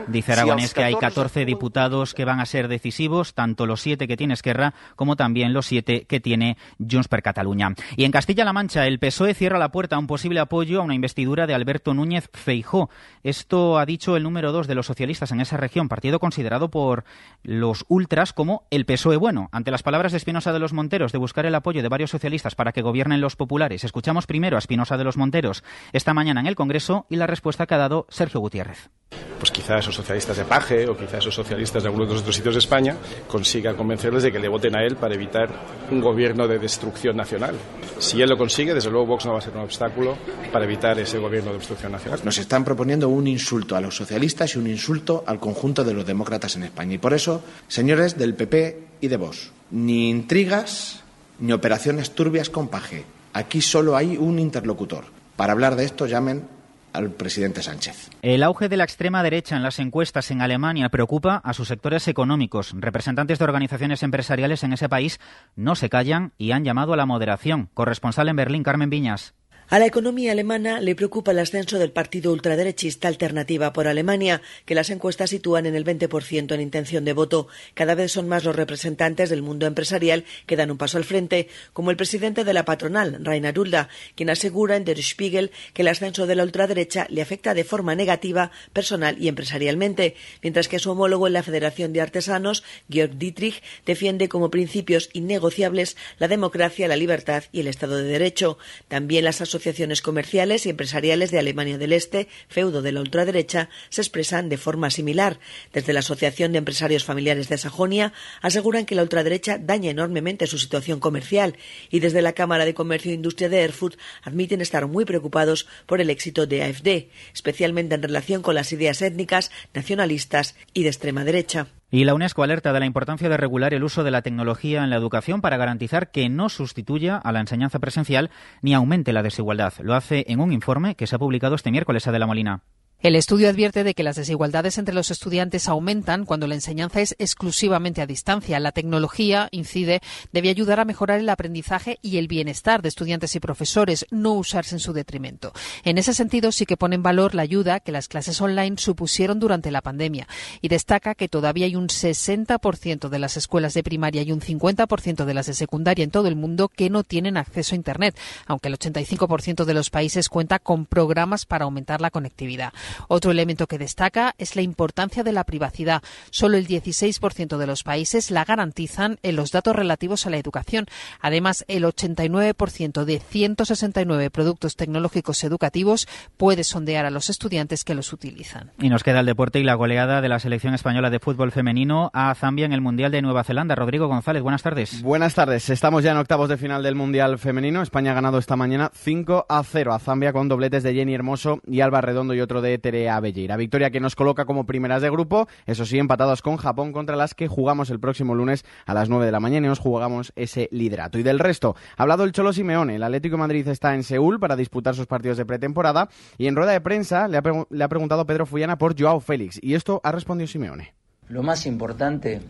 [SPEAKER 32] Dice Aragonés que hay 14 diputados que van a ser decisivos, tanto los siete que tiene Esquerra como también los siete que tiene Junts per Cataluña. Y en Castilla-La Mancha, el PSOE cierra la puerta a un posible apoyo a una investidura de Alberto Núñez Feijó. Esto ha dicho el número dos de los socialistas en esa región, partido considerado por los ultras como el PSOE bueno. Ante las palabras de Espinosa de los Monteros de buscar el apoyo de varios socialistas para que gobiernen los populares, escuchamos primero a Espinosa de los Monteros esta mañana en el Congreso y la respuesta que ha dado Sergio Gutiérrez
[SPEAKER 36] pues quizá esos socialistas de Paje o quizá esos socialistas de algunos de los otros sitios de España consigan convencerles de que le voten a él para evitar un gobierno de destrucción nacional. Si él lo consigue, desde luego Vox no va a ser un obstáculo para evitar ese gobierno de destrucción nacional.
[SPEAKER 37] Nos están proponiendo un insulto a los socialistas y un insulto al conjunto de los demócratas en España. Y por eso, señores del PP y de Vox, ni intrigas ni operaciones turbias con Paje. Aquí solo hay un interlocutor. Para hablar de esto llamen al presidente Sánchez.
[SPEAKER 32] El auge de la extrema derecha en las encuestas en Alemania preocupa a sus sectores económicos. Representantes de organizaciones empresariales en ese país no se callan y han llamado a la moderación. Corresponsal en Berlín, Carmen Viñas.
[SPEAKER 38] A la economía alemana le preocupa el ascenso del partido ultraderechista Alternativa por Alemania, que las encuestas sitúan en el 20% en intención de voto. Cada vez son más los representantes del mundo empresarial que dan un paso al frente, como el presidente de la patronal, Rainer Ulda, quien asegura en Der Spiegel que el ascenso de la ultraderecha le afecta de forma negativa personal y empresarialmente, mientras que su homólogo en la Federación de Artesanos, Georg Dietrich, defiende como principios innegociables la democracia, la libertad y el Estado de Derecho. También las asociaciones comerciales y empresariales de Alemania del Este, feudo de la ultraderecha, se expresan de forma similar. Desde la Asociación de Empresarios Familiares de Sajonia aseguran que la ultraderecha daña enormemente su situación comercial y desde la Cámara de Comercio e Industria de Erfurt admiten estar muy preocupados por el éxito de AfD, especialmente en relación con las ideas étnicas, nacionalistas y de extrema derecha.
[SPEAKER 32] Y la UNESCO alerta de la importancia de regular el uso de la tecnología en la educación para garantizar que no sustituya a la enseñanza presencial ni aumente la desigualdad. Lo hace en un informe que se ha publicado este miércoles a de la Molina.
[SPEAKER 39] El estudio advierte de que las desigualdades entre los estudiantes aumentan cuando la enseñanza es exclusivamente a distancia. La tecnología, incide, debe ayudar a mejorar el aprendizaje y el bienestar de estudiantes y profesores, no usarse en su detrimento. En ese sentido, sí que pone en valor la ayuda que las clases online supusieron durante la pandemia y destaca que todavía hay un 60% de las escuelas de primaria y un 50% de las de secundaria en todo el mundo que no tienen acceso a Internet, aunque el 85% de los países cuenta con programas para aumentar la conectividad. Otro elemento que destaca es la importancia de la privacidad. Solo el 16% de los países la garantizan en los datos relativos a la educación. Además, el 89% de 169 productos tecnológicos educativos puede sondear a los estudiantes que los utilizan.
[SPEAKER 32] Y nos queda el deporte y la goleada de la selección española de fútbol femenino a Zambia en el Mundial de Nueva Zelanda. Rodrigo González, buenas tardes.
[SPEAKER 40] Buenas tardes. Estamos ya en octavos de final del Mundial femenino. España ha ganado esta mañana 5 a 0 a Zambia con dobletes de Jenny Hermoso y Alba Redondo y otro de Tere Abelleira. Victoria que nos coloca como primeras de grupo, eso sí, empatados con Japón, contra las que jugamos el próximo lunes a las 9 de la mañana y nos jugamos ese liderato. Y del resto, ha hablado el Cholo Simeone. El Atlético Madrid está en Seúl para disputar sus partidos de pretemporada y en rueda de prensa le ha, le ha preguntado Pedro Fullana por Joao Félix y esto ha respondido Simeone.
[SPEAKER 41] Lo más importante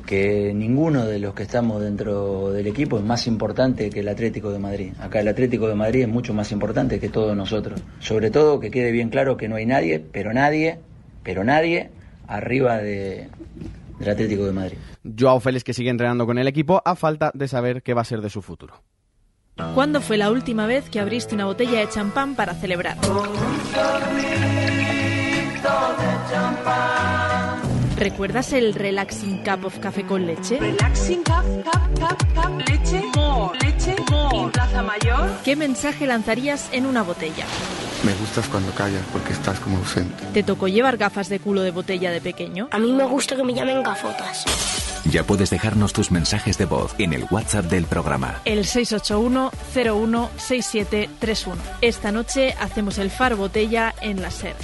[SPEAKER 41] que ninguno de los que estamos dentro del equipo es más importante que el Atlético de Madrid. Acá el Atlético de Madrid es mucho más importante que todos nosotros. Sobre todo que quede bien claro que no hay nadie, pero nadie, pero nadie arriba de, del Atlético de Madrid.
[SPEAKER 40] Joao Félix que sigue entrenando con el equipo a falta de saber qué va a ser de su futuro.
[SPEAKER 42] ¿Cuándo fue la última vez que abriste una botella de champán para celebrar? ¿Recuerdas el Relaxing Cup of Café con leche?
[SPEAKER 43] Relaxing Cup, Cup, Cup, Cup, leche, more, leche, more. ¿Y Plaza Mayor?
[SPEAKER 42] ¿Qué mensaje lanzarías en una botella?
[SPEAKER 44] Me gustas cuando callas porque estás como ausente.
[SPEAKER 42] ¿Te tocó llevar gafas de culo de botella de pequeño?
[SPEAKER 45] A mí me gusta que me llamen gafotas.
[SPEAKER 46] Ya puedes dejarnos tus mensajes de voz en el WhatsApp del programa.
[SPEAKER 42] El 681-016731. Esta noche hacemos el Faro Botella en la SER.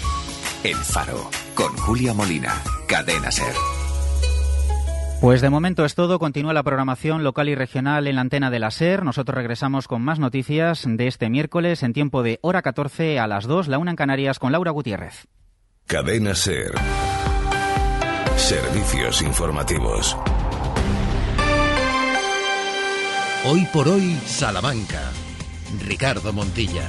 [SPEAKER 46] El Faro, con Julia Molina, Cadena Ser.
[SPEAKER 32] Pues de momento es todo. Continúa la programación local y regional en la antena de la SER. Nosotros regresamos con más noticias de este miércoles en tiempo de hora 14 a las 2, la una en Canarias con Laura Gutiérrez.
[SPEAKER 47] Cadena Ser. Servicios informativos.
[SPEAKER 1] Hoy por hoy, Salamanca. Ricardo Montilla.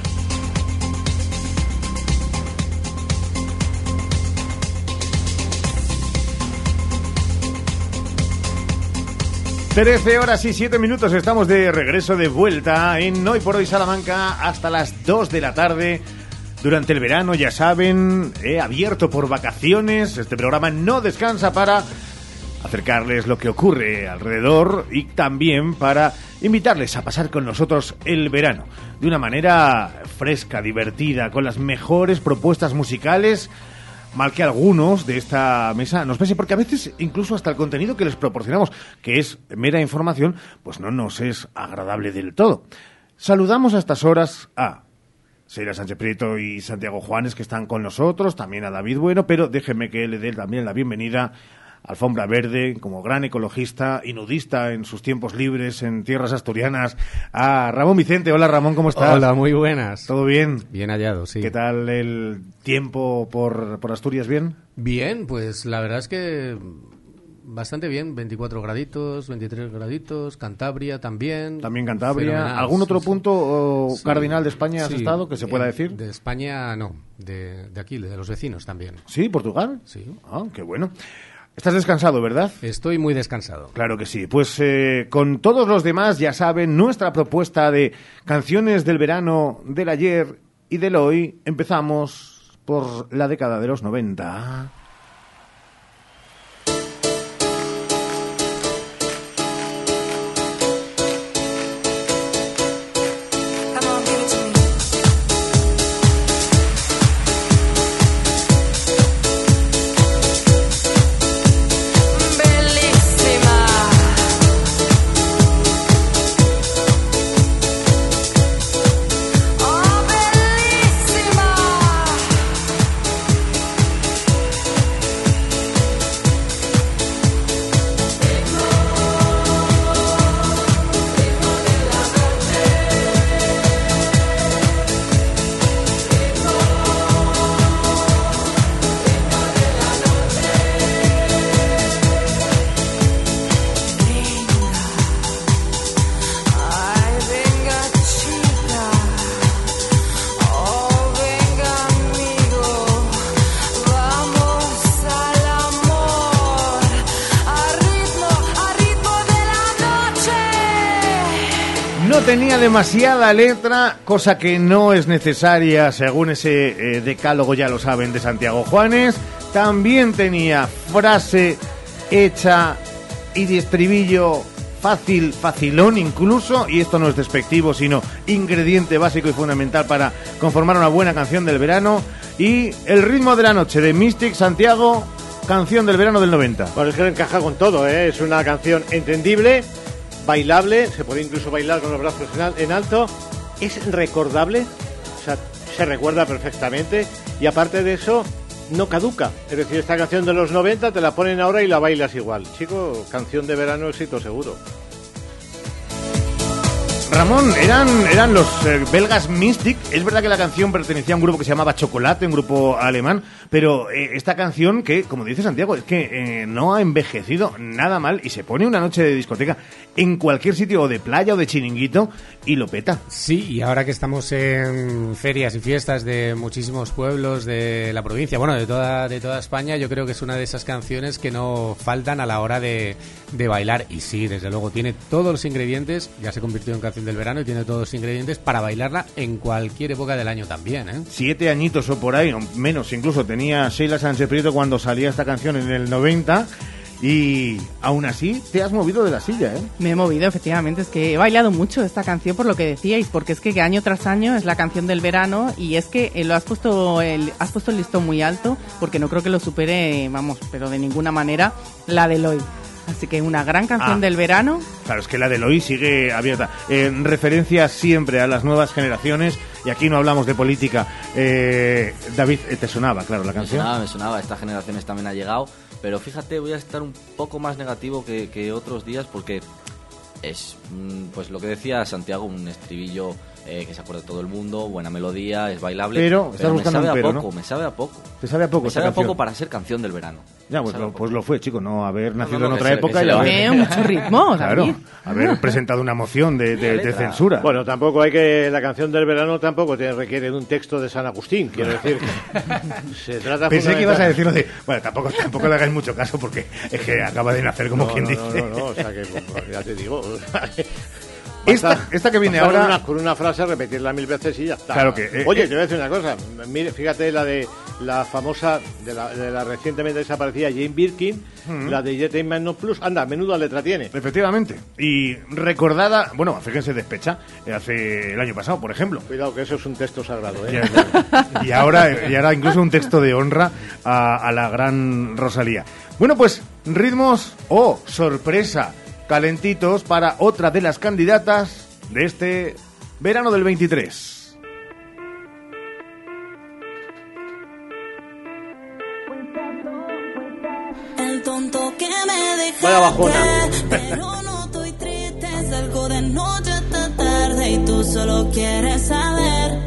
[SPEAKER 2] 13 horas y 7 minutos, estamos de regreso de vuelta en Hoy por Hoy Salamanca hasta las 2 de la tarde. Durante el verano, ya saben, he abierto por vacaciones. Este programa no descansa para acercarles lo que ocurre alrededor y también para invitarles a pasar con nosotros el verano de una manera fresca, divertida, con las mejores propuestas musicales mal que algunos de esta mesa nos pese, porque a veces incluso hasta el contenido que les proporcionamos, que es mera información, pues no nos es agradable del todo. Saludamos a estas horas a Seira Sánchez Prieto y Santiago Juanes, que están con nosotros, también a David Bueno, pero déjenme que le dé también la bienvenida Alfombra Verde, como gran ecologista y nudista en sus tiempos libres en tierras asturianas, a Ramón Vicente. Hola Ramón, ¿cómo estás?
[SPEAKER 48] Hola, muy buenas.
[SPEAKER 2] ¿Todo bien?
[SPEAKER 48] Bien hallado, sí.
[SPEAKER 2] ¿Qué tal el tiempo por, por Asturias? ¿Bien?
[SPEAKER 48] Bien, pues la verdad es que bastante bien, 24 graditos, 23 graditos, Cantabria también.
[SPEAKER 2] También Cantabria. ¿Algún otro punto cardinal de España has estado que se pueda decir?
[SPEAKER 48] De España no, de, de aquí, de los vecinos también.
[SPEAKER 2] ¿Sí? ¿Portugal?
[SPEAKER 48] Sí.
[SPEAKER 2] Ah, qué bueno. Estás descansado, ¿verdad?
[SPEAKER 48] Estoy muy descansado.
[SPEAKER 2] Claro que sí. Pues eh, con todos los demás, ya saben, nuestra propuesta de canciones del verano, del ayer y del hoy, empezamos por la década de los 90. Tenía demasiada letra, cosa que no es necesaria según ese eh, decálogo, ya lo saben, de Santiago Juanes. También tenía frase hecha y de estribillo fácil, facilón incluso, y esto no es despectivo, sino ingrediente básico y fundamental para conformar una buena canción del verano. Y el ritmo de la noche de Mystic Santiago, canción del verano del 90.
[SPEAKER 4] Bueno, es que encaja con todo, ¿eh? es una canción entendible, bailable, se puede incluso bailar con los brazos en, al- en alto, es recordable, o sea, se recuerda perfectamente, y aparte de eso, no caduca. Es decir, esta canción de los 90 te la ponen ahora y la bailas igual. Chico, canción de verano, éxito seguro.
[SPEAKER 2] Ramón, eran, eran los eh, belgas Mystic. Es verdad que la canción pertenecía a un grupo que se llamaba Chocolate, un grupo alemán, pero eh, esta canción que, como dice Santiago, es que eh, no ha envejecido nada mal y se pone una noche de discoteca en cualquier sitio o de playa o de chiringuito y lo peta.
[SPEAKER 48] Sí, y ahora que estamos en ferias y fiestas de muchísimos pueblos de la provincia, bueno, de toda, de toda España, yo creo que es una de esas canciones que no faltan a la hora de, de bailar. Y sí, desde luego, tiene todos los ingredientes, ya se convirtió en canción del verano y tiene todos los ingredientes para bailarla en cualquier época del año también, ¿eh?
[SPEAKER 2] Siete añitos o por ahí, o menos incluso, tenía Sheila Sánchez Prieto cuando salía esta canción en el 90 y aún así te has movido de la silla, ¿eh?
[SPEAKER 21] Me he movido, efectivamente. Es que he bailado mucho esta canción por lo que decíais, porque es que año tras año es la canción del verano y es que eh, lo has puesto el, has puesto el listón muy alto, porque no creo que lo supere, vamos, pero de ninguna manera, la de hoy. Así que una gran canción
[SPEAKER 2] Ah.
[SPEAKER 21] del verano.
[SPEAKER 2] Claro, es que la de hoy sigue abierta. En referencia siempre a las nuevas generaciones, y aquí no hablamos de política. Eh, David, eh, ¿te sonaba, claro, la
[SPEAKER 49] Me
[SPEAKER 2] canción?
[SPEAKER 49] sonaba, me sonaba, estas generaciones también ha llegado, pero fíjate, voy a estar un poco más negativo que, que otros días porque es, mm, pues lo que decía Santiago, un estribillo eh, que se acuerda todo el mundo, buena melodía, es bailable,
[SPEAKER 2] Pero, estás
[SPEAKER 49] me
[SPEAKER 2] buscando
[SPEAKER 49] sabe
[SPEAKER 2] un
[SPEAKER 49] a
[SPEAKER 2] pero,
[SPEAKER 49] poco,
[SPEAKER 2] ¿no?
[SPEAKER 49] me sabe a poco.
[SPEAKER 2] ¿Te sabe a poco
[SPEAKER 49] Me sabe a
[SPEAKER 2] canción?
[SPEAKER 49] poco para ser canción del verano.
[SPEAKER 2] Ya, pues, lo,
[SPEAKER 49] a
[SPEAKER 2] pues lo fue, chico, no haber nacido
[SPEAKER 49] no,
[SPEAKER 2] en
[SPEAKER 49] que
[SPEAKER 2] otra época y haber,
[SPEAKER 49] ve
[SPEAKER 21] mucho ritmo,
[SPEAKER 2] claro,
[SPEAKER 21] David.
[SPEAKER 2] haber presentado una moción de, de- de censura.
[SPEAKER 4] Bueno, tampoco hay que. La canción del verano tampoco te requiere de un texto de San Agustín. Quiero decir que se trata
[SPEAKER 2] Pensé que ibas a decirlo de. Bueno, tampoco, tampoco le hagáis mucho caso porque es que acaba de nacer como
[SPEAKER 4] No,
[SPEAKER 2] quien
[SPEAKER 4] no,
[SPEAKER 2] dice.
[SPEAKER 4] No, no, no, o sea que pues, ya te digo.
[SPEAKER 2] Esta- esta que viene ahora-
[SPEAKER 4] Una, con una frase, repetirla mil veces y ya está.
[SPEAKER 2] Claro que, eh,
[SPEAKER 4] Oye,
[SPEAKER 2] eh.
[SPEAKER 4] te voy a decir una cosa. Mire, fíjate la de la famosa, de la, de la recientemente desaparecida Jane Birkin,
[SPEAKER 2] Ujú.
[SPEAKER 4] la de Jet Man Plus. Anda, menuda letra tiene.
[SPEAKER 2] Efectivamente. Y recordada, bueno, fíjense, despecha, eh, hace el año pasado, por ejemplo.
[SPEAKER 4] Cuidado, que eso es un texto sagrado, ¿eh?
[SPEAKER 2] Y ahora, y ahora incluso un texto de honra a, a la gran Rosalía. Bueno, pues ritmos, oh, sorpresa, calentitos para otra de las candidatas de este verano del 23.
[SPEAKER 8] El tonto que me dejaste,
[SPEAKER 4] Vaya bajona.
[SPEAKER 8] pero no estoy triste, salgo de noche hasta tarde y tú solo quieres saber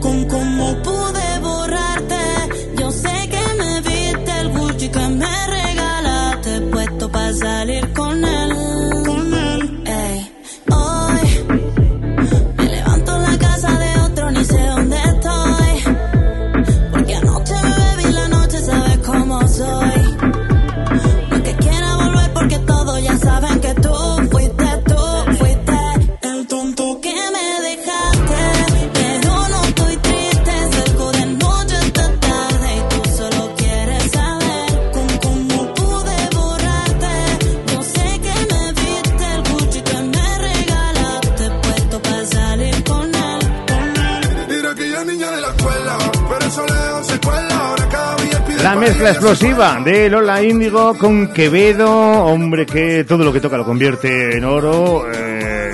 [SPEAKER 2] mezcla explosiva de Lola Índigo con Quevedo, hombre que todo lo que toca lo convierte en oro. eh,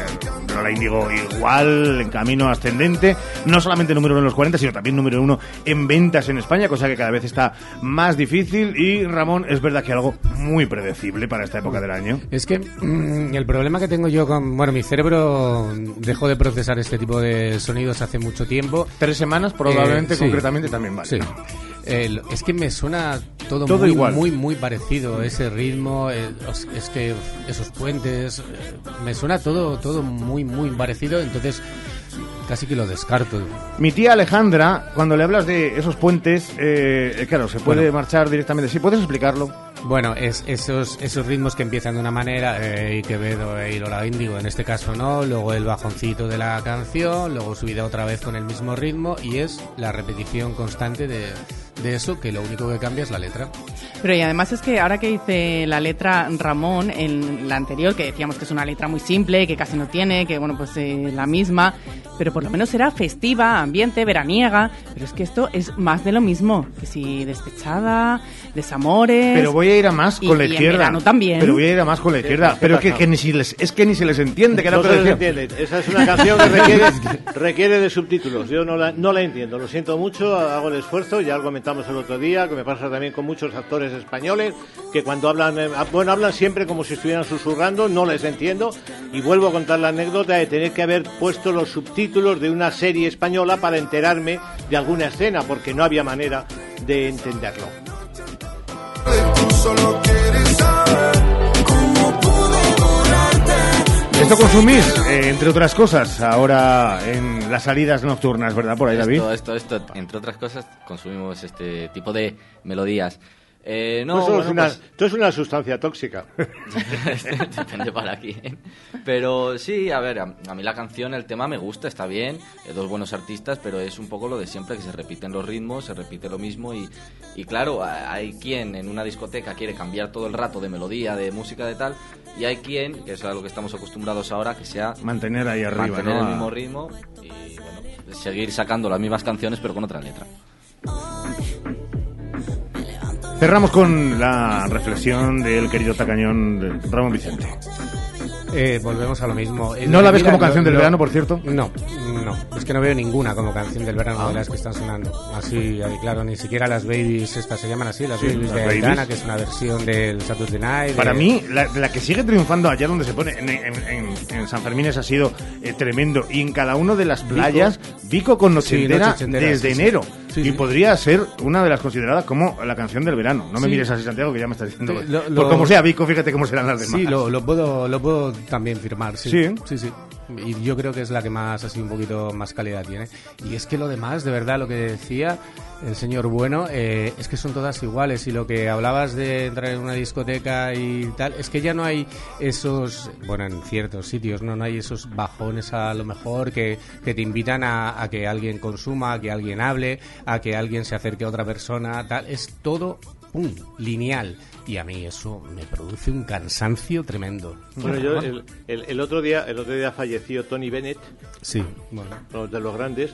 [SPEAKER 2] Lola Índigo igual, en camino ascendente, no solamente número uno en los 40, sino también número uno en ventas en España, cosa que cada vez está más difícil. Y Ramón, es verdad que algo muy predecible para esta época del año.
[SPEAKER 48] Es que mm, el problema que tengo yo con... Bueno, mi cerebro dejó de procesar este tipo de sonidos hace mucho tiempo.
[SPEAKER 2] Tres semanas, probablemente,
[SPEAKER 48] Eh, sí.
[SPEAKER 2] concretamente, también vale.
[SPEAKER 48] Sí. El- es que me suena todo,
[SPEAKER 2] Todo
[SPEAKER 48] muy,
[SPEAKER 2] igual.
[SPEAKER 48] muy, muy parecido. Ese ritmo, el- es que esos puentes, eh, me suena todo, todo muy, muy parecido. Entonces, casi que lo descarto.
[SPEAKER 2] Mi tía Alejandra, cuando le hablas de esos puentes, eh, claro, se puede
[SPEAKER 48] Bueno.
[SPEAKER 2] marchar directamente. ¿Sí puedes explicarlo?
[SPEAKER 48] Bueno, es esos, esos ritmos que empiezan de una manera, eh, y Quevedo e Ilola Índigo, en este caso no, luego el bajoncito de la canción, luego subida otra vez con el mismo ritmo, y es la repetición constante de, de eso, que lo único que cambia es la letra.
[SPEAKER 3] Pero y además es que ahora que dice la letra Ramón en la anterior, que decíamos que es una letra muy simple, que casi no tiene, que bueno, pues eh, la misma, pero por lo menos era festiva, ambiente, veraniega, pero es que esto es más de lo mismo, que si despechada, desamores.
[SPEAKER 2] Pero voy a ir a más
[SPEAKER 3] y-
[SPEAKER 2] con la
[SPEAKER 3] y en
[SPEAKER 2] izquierda.
[SPEAKER 3] verano también.
[SPEAKER 2] Pero voy a ir a más con la izquierda.
[SPEAKER 4] ¿qué
[SPEAKER 2] Pero que, que ni si les, es que ni se les entiende. Que
[SPEAKER 4] No se les entiende. Esa es una canción que requiere, requiere de subtítulos. Yo no la, no la entiendo. Lo siento mucho, hago el esfuerzo. Ya lo el otro día, que me pasa también con muchos actores españoles que cuando hablan, eh, bueno, hablan siempre como si estuvieran susurrando, no les entiendo. Y vuelvo a contar la anécdota de tener que haber puesto los subtítulos de una serie española para enterarme de alguna escena, porque no había manera de entenderlo.
[SPEAKER 2] Esto consumís, eh, entre otras cosas, ahora en las salidas nocturnas, ¿verdad? Por ahí, David.
[SPEAKER 5] Esto, esto, esto, entre otras cosas, consumimos este tipo de melodías. Eh, no,
[SPEAKER 4] sos
[SPEAKER 5] bueno,
[SPEAKER 4] una,
[SPEAKER 5] pues-
[SPEAKER 4] tú eres una sustancia tóxica.
[SPEAKER 5] Depende para quién. Pero sí, a ver, a, a mí la canción, el tema me gusta, está bien, eh, dos buenos artistas, pero es un poco lo de siempre, que se repiten los ritmos, se repite lo mismo y, y claro, a- hay quien en una discoteca quiere cambiar todo el rato de melodía, de música, de tal, y hay quien, que es a lo que estamos acostumbrados ahora, que sea
[SPEAKER 2] Mantener ahí arriba,
[SPEAKER 5] mantener
[SPEAKER 2] ¿no?
[SPEAKER 5] el mismo ritmo y bueno, seguir sacando las mismas canciones pero con otra letra.
[SPEAKER 2] Cerramos con la reflexión del querido tacañón Ramón Vicente.
[SPEAKER 48] Eh, volvemos a lo mismo.
[SPEAKER 2] ¿No la ves
[SPEAKER 48] mira,
[SPEAKER 2] como canción del verano, por cierto?
[SPEAKER 48] No, no. Es que no veo ninguna como canción del verano
[SPEAKER 2] Ah.
[SPEAKER 48] de las que están sonando. Así, claro, ni siquiera las babies, estas se llaman así, las
[SPEAKER 2] Sí,
[SPEAKER 48] babies
[SPEAKER 2] las
[SPEAKER 48] de. Aitana, que es una versión del Saturday Night.
[SPEAKER 2] Para
[SPEAKER 48] de-
[SPEAKER 2] mí, la, la que sigue triunfando allá donde se pone, en, en- en- en San Fermín, ha sido eh, tremendo. Y en cada una de las playas, Vico con Noche
[SPEAKER 48] Sí, Noche
[SPEAKER 2] desde
[SPEAKER 48] sí,
[SPEAKER 2] enero.
[SPEAKER 48] Sí,
[SPEAKER 2] y
[SPEAKER 48] sí.
[SPEAKER 2] podría ser una de las consideradas como la canción del verano. No me
[SPEAKER 48] Sí.
[SPEAKER 2] mires así, Santiago, que ya me estás diciendo.
[SPEAKER 48] Sí, lo-
[SPEAKER 2] Por como sea Vico, fíjate cómo serán las demás.
[SPEAKER 48] Sí, lo, lo puedo, lo puedo también firmar. Sí.
[SPEAKER 2] Sí,
[SPEAKER 48] sí. Y yo creo que es la que más, así, un poquito más calidad tiene. Y es que lo demás, de verdad, lo que decía el señor Bueno, eh, es que son todas iguales. Y lo que hablabas de entrar en una discoteca y tal, es que ya no hay esos, bueno, en ciertos sitios, no, no hay esos bajones a lo mejor que, que te invitan a, a que alguien consuma, a que alguien hable, a que alguien se acerque a otra persona, tal. Es todo, pum, lineal. Y a mí eso me produce un cansancio tremendo.
[SPEAKER 4] Bueno, yo el, el- el otro día el otro día falleció Tony Bennett,
[SPEAKER 48] Sí, bueno.
[SPEAKER 4] uno de los grandes.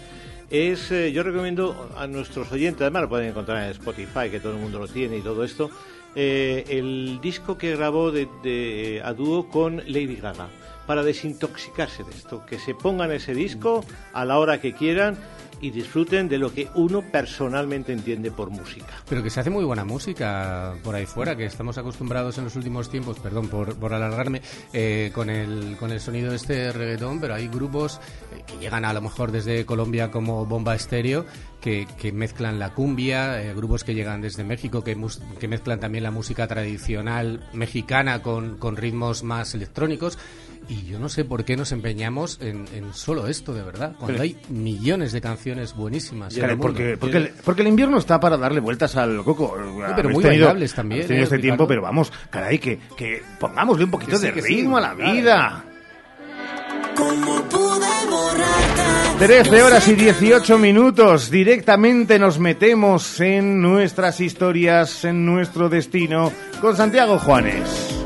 [SPEAKER 4] Es, eh, yo recomiendo a nuestros oyentes, además lo pueden encontrar en Spotify, que todo el mundo lo tiene y todo esto, eh, el disco que grabó de, de- a dúo con Lady Gaga para desintoxicarse de esto, que se pongan ese disco a la hora que quieran y disfruten de lo que uno personalmente entiende por música.
[SPEAKER 48] Pero que se hace muy buena música por ahí fuera, que estamos acostumbrados en los últimos tiempos, perdón por, por alargarme, eh, con, el, con el sonido de este reggaetón, pero hay grupos eh, que llegan a lo mejor desde Colombia como Bomba Estéreo, que, que mezclan la cumbia, eh, grupos que llegan desde México, que, mus- que mezclan también la música tradicional mexicana con, con ritmos más electrónicos. Y yo no sé por qué nos empeñamos en, en solo esto, de verdad, cuando
[SPEAKER 2] Pero-
[SPEAKER 48] hay millones de canciones buenísimas. en
[SPEAKER 2] Caray,
[SPEAKER 48] el mundo.
[SPEAKER 2] porque, porque, el, porque el invierno está para darle vueltas al coco.
[SPEAKER 48] pero muy
[SPEAKER 2] tenido-
[SPEAKER 48] bailables también,
[SPEAKER 2] tenido
[SPEAKER 48] ¿eh,
[SPEAKER 2] este tiempo, pero vamos, caray, que, que pongámosle un poquito
[SPEAKER 48] Que sí,
[SPEAKER 2] de
[SPEAKER 48] sí,
[SPEAKER 2] ritmo a la
[SPEAKER 48] claro.
[SPEAKER 2] vida.
[SPEAKER 8] ¿Cómo pude borrarte?
[SPEAKER 2] 13 horas y 18 minutos. Directamente nos metemos en nuestras historias, en nuestro destino, con Santiago Juanes.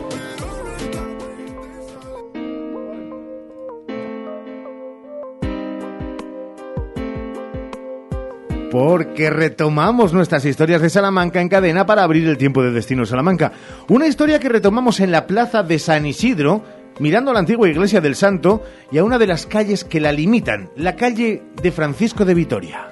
[SPEAKER 2] Porque retomamos nuestras historias de Salamanca en cadena para abrir el tiempo de Destino Salamanca. Una historia que retomamos en la plaza de San Isidro, mirando a la antigua iglesia del Santo y a una de las calles que la limitan, la calle de Francisco de Vitoria.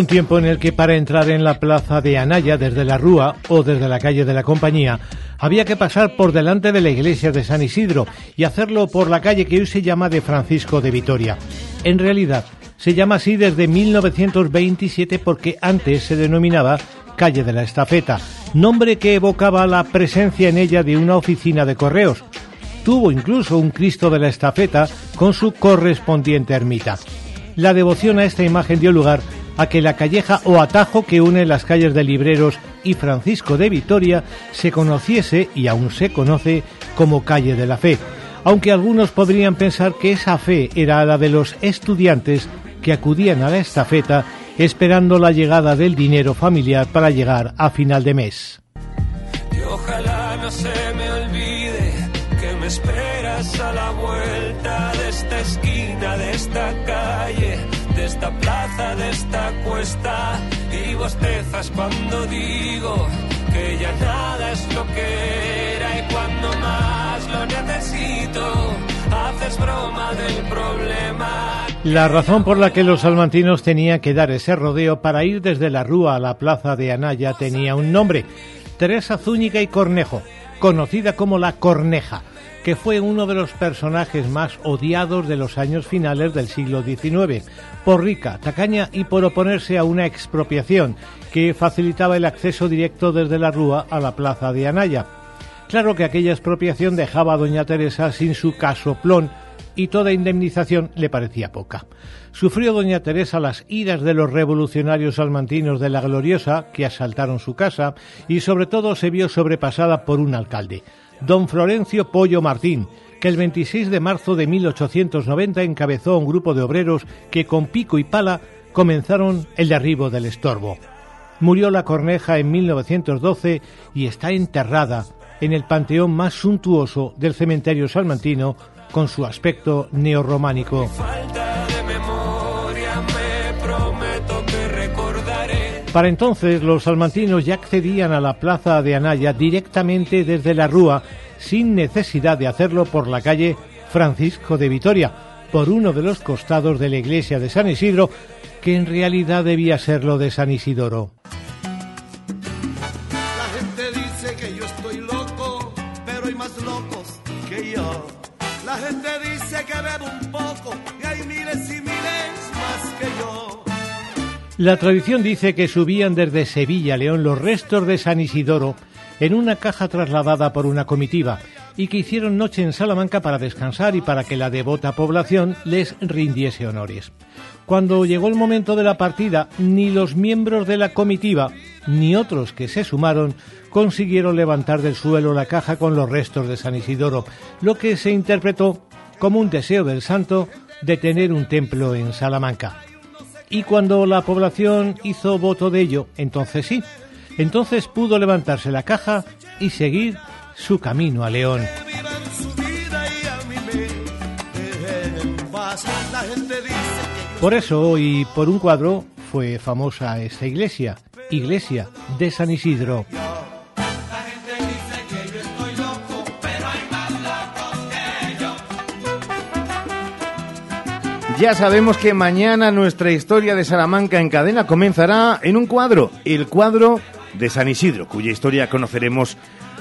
[SPEAKER 50] Un tiempo en el que para entrar en la plaza de Anaya desde la Rúa o desde la calle de la Compañía
[SPEAKER 4] había que pasar por delante de la iglesia de San Isidro y hacerlo por la calle que hoy se llama de Francisco de Vitoria. En realidad, se llama así desde 1927 porque antes se denominaba calle de la Estafeta, nombre que evocaba la presencia en ella de una oficina de correos. Tuvo incluso un Cristo de la Estafeta con su correspondiente ermita. La devoción a esta imagen dio lugar a que la calleja o atajo que une las calles de Libreros y Francisco de Vitoria se conociese y aún se conoce como calle de la fe, aunque algunos podrían pensar que esa fe era la de los estudiantes que acudían a la estafeta esperando la llegada del dinero familiar para llegar a final de mes.
[SPEAKER 51] La
[SPEAKER 4] razón por la que los salmantinos tenían que dar ese rodeo para ir desde la Rúa a la plaza de Anaya tenía un nombre, Teresa Zúñiga y Cornejo, conocida como la Corneja, que fue uno de los personajes más odiados de los años finales del siglo XIX, por rica, tacaña y por oponerse a una expropiación que facilitaba el acceso directo desde la Rúa a la plaza de Anaya. Claro que aquella expropiación dejaba a doña Teresa sin su casoplón y toda indemnización le parecía poca. Sufrió doña Teresa las iras de los revolucionarios salmantinos de la Gloriosa, que asaltaron su casa, y sobre todo se vio sobrepasada por un alcalde, don Florencio Pollo Martín, que el 26 de marzo de 1890 encabezó un grupo de obreros que con pico y pala comenzaron el derribo del estorbo. Murió la corneja en 1912 y está enterrada en el panteón más suntuoso del cementerio salmantino con su aspecto neorrománico. Para entonces los salmantinos ya accedían a la plaza de Anaya directamente desde la Rúa sin necesidad de hacerlo por la calle Francisco de Vitoria, por uno de los costados de la iglesia de San Isidro, que en realidad debía ser lo de San Isidoro.
[SPEAKER 52] La gente dice que yo estoy loco, pero hay más locos que yo. La gente dice que bebo un poco y hay miles y miles más que yo.
[SPEAKER 4] La tradición dice que subían desde Sevilla a León los restos de San Isidoro en una caja trasladada por una comitiva y que hicieron noche en Salamanca para descansar y para que la devota población les rindiese honores. Cuando llegó el momento de la partida, ni los miembros de la comitiva, ni otros que se sumaron, consiguieron levantar del suelo la caja con los restos de San Isidoro, lo que se interpretó como un deseo del santo de tener un templo en Salamanca. Y cuando la población hizo voto de ello, entonces sí, entonces pudo levantarse la caja y seguir su camino a León. Por eso, y por un cuadro, fue famosa esta iglesia, Iglesia de San Isidro.
[SPEAKER 2] Ya sabemos que mañana nuestra historia de Salamanca en cadena comenzará en un cuadro, el cuadro de San Isidro, cuya historia conoceremos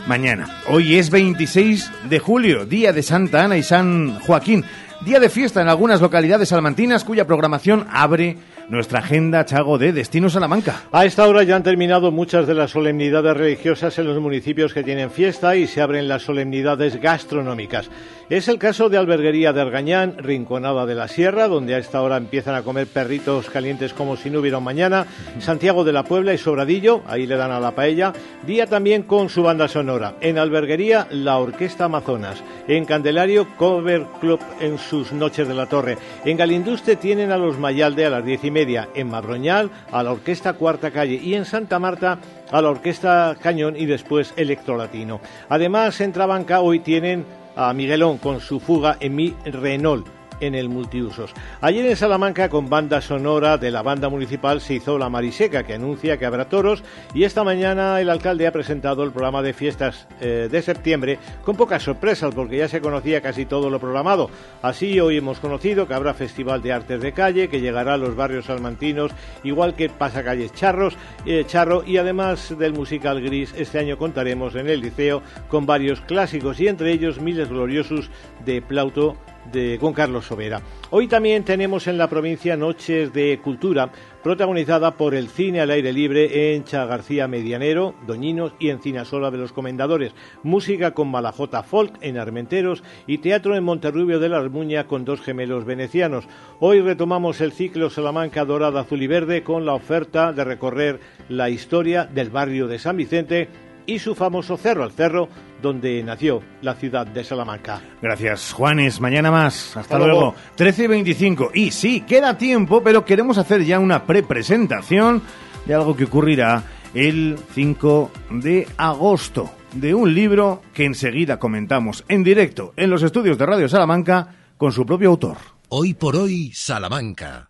[SPEAKER 2] mañana. Hoy es 26 de julio, día de Santa Ana y San Joaquín, día de fiesta en algunas localidades salmantinas cuya programación abre nuestra agenda Chago de Destino Salamanca.
[SPEAKER 53] A esta hora ya han terminado muchas de las solemnidades religiosas en los municipios que tienen fiesta y se abren las solemnidades gastronómicas. Es el caso de Alberguería de Argañán, Rinconada de la Sierra, donde a esta hora empiezan a comer perritos calientes como si no hubiera un mañana. Santiago de la Puebla y Sobradillo, ahí le dan a la paella. Día también con su banda sonora. En Alberguería, la Orquesta Amazonas. En Candelario, Cover Club en sus noches de la Torre. En Galinduste tienen a los Mayalde a las diez y media. En Madroñal, a la Orquesta Cuarta Calle. Y en Santa Marta, a la Orquesta Cañón y después Electrolatino. Además, en Trabanca hoy tienen a Miguelón con su fuga en mi Renault.
[SPEAKER 4] En el multiusos. Ayer en Salamanca, con banda sonora de la banda municipal, se hizo la Mariseca, que anuncia que habrá toros, y esta mañana el alcalde ha presentado el programa de fiestas eh, de septiembre, con pocas sorpresas, porque ya se conocía casi todo lo programado. Así, hoy hemos conocido que habrá Festival de Artes de Calle, que llegará a los barrios salmantinos, igual que Pasacalles Charros, eh, Charro, y además del musical gris, este año contaremos en el liceo con varios clásicos, y entre ellos Miles Gloriosos de Plauto de con Carlos Sobera. Hoy también tenemos en la provincia Noches de Cultura, protagonizada por el cine al aire libre en Cha García Medianero, Doñinos y Encinasola de los Comendadores, música con Malajota Folk en Armenteros y teatro en Monterrubio de la Armuña con dos gemelos venecianos. Hoy retomamos el ciclo Salamanca Dorada Azul y Verde con la oferta de recorrer la historia del barrio de San Vicente y su famoso cerro, el cerro donde nació la ciudad de Salamanca.
[SPEAKER 2] Gracias, Juanes. Mañana más. Hasta, luego. 13 y 25. Y sí, queda tiempo, pero queremos hacer ya una prepresentación de algo que ocurrirá el 5 de agosto, de un libro que enseguida comentamos en directo en los estudios de Radio Salamanca con su propio autor.
[SPEAKER 1] Hoy por hoy, Salamanca.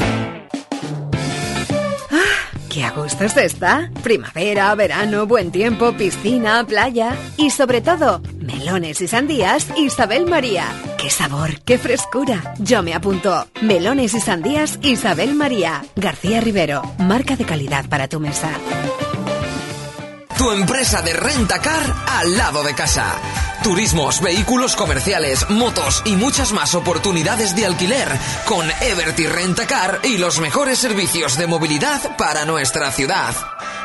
[SPEAKER 54] ¡Qué a gusto está! Primavera, verano, buen tiempo, piscina, playa y sobre todo, melones y sandías Isabel María. ¡Qué sabor, qué frescura! Yo me apunto. Melones y sandías Isabel María. García Rivero, marca de calidad para tu mesa.
[SPEAKER 55] Tu empresa de rentacar al lado de casa. Turismos, vehículos comerciales, motos y muchas más oportunidades de alquiler con Everty Rentacar y los mejores servicios de movilidad para nuestra ciudad.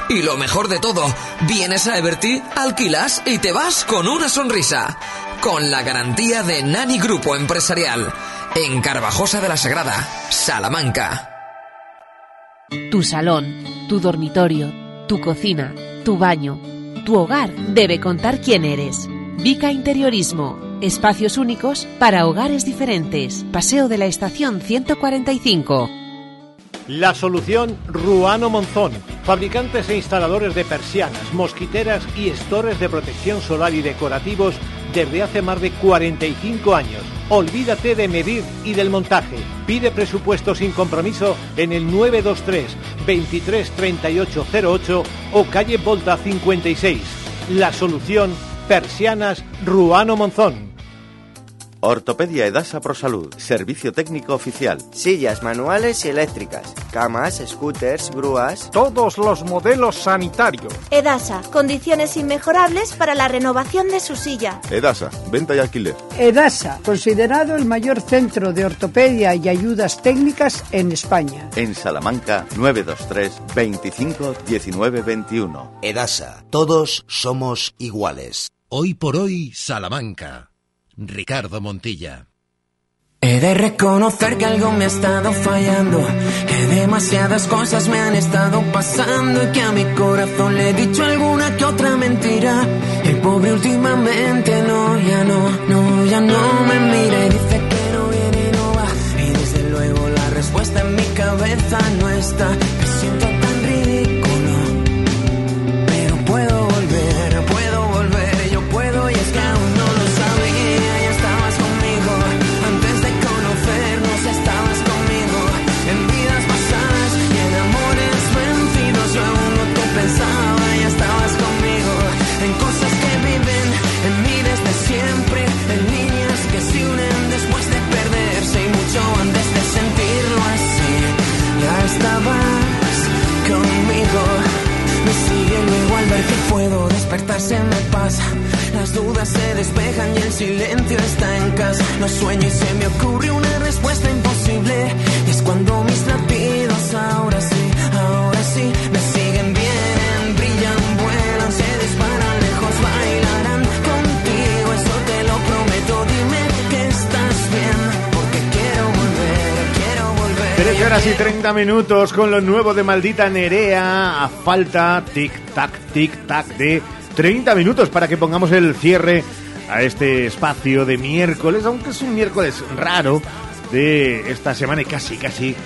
[SPEAKER 55] Y lo mejor de todo, vienes a Everty, alquilas y te vas con una sonrisa. Con la garantía de Nani Grupo Empresarial. En Carvajosa de la Sagrada, Salamanca.
[SPEAKER 56] Tu salón, tu dormitorio, tu cocina, tu baño, tu hogar debe contar quién eres. Vica Interiorismo. Espacios únicos para hogares diferentes. Paseo de la Estación 145.
[SPEAKER 4] La solución Ruano Monzón. Fabricantes e instaladores de persianas, mosquiteras y estores de protección solar y decorativos desde hace más de 45 años. Olvídate de medir y del montaje. Pide presupuesto sin compromiso en el 923 23 38 08 o calle Volta 56. La solución Persianas Ruano Monzón.
[SPEAKER 57] Ortopedia Edasa Prosalud, servicio técnico oficial.
[SPEAKER 58] Sillas manuales y eléctricas, camas, scooters, grúas.
[SPEAKER 59] Todos los modelos sanitarios.
[SPEAKER 60] Edasa, condiciones inmejorables para la renovación de su silla.
[SPEAKER 57] Edasa, venta y alquiler.
[SPEAKER 61] Edasa, considerado el mayor centro de ortopedia y ayudas técnicas en España.
[SPEAKER 57] En Salamanca, 923 25 19 21.
[SPEAKER 62] Edasa, todos somos iguales.
[SPEAKER 1] Hoy por hoy, Salamanca. Ricardo Montilla.
[SPEAKER 63] He de reconocer que algo me ha estado fallando, que demasiadas cosas me han estado pasando y que a mi corazón le he dicho alguna que otra mentira. El pobre últimamente no, ya no, no, ya no me mira y dice que no viene y no va. Y desde luego la respuesta en mi cabeza no está. Me siento despertar se me pasa. Las dudas se despejan y el silencio está en casa. No sueño y se me ocurre una respuesta imposible. Y es cuando mis latidos ahora sí, ahora sí, me siguen bien. Brillan, vuelan, se disparan lejos, bailarán contigo. Eso te lo prometo. Dime que estás bien, porque quiero volver, quiero volver.
[SPEAKER 2] 13 horas y 30 minutos con lo nuevo de Maldita Nerea. A falta, tic-tac, tic-tac de 30 minutos para que pongamos el cierre a este espacio de miércoles, aunque es un miércoles raro de esta semana y casi, casi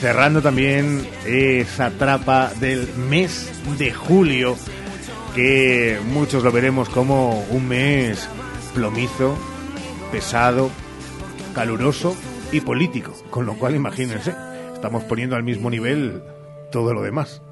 [SPEAKER 2] cerrando también esa trapa del mes de julio, que muchos lo veremos como un mes plomizo, pesado, caluroso y político, con lo cual imagínense, estamos poniendo al mismo nivel todo lo demás.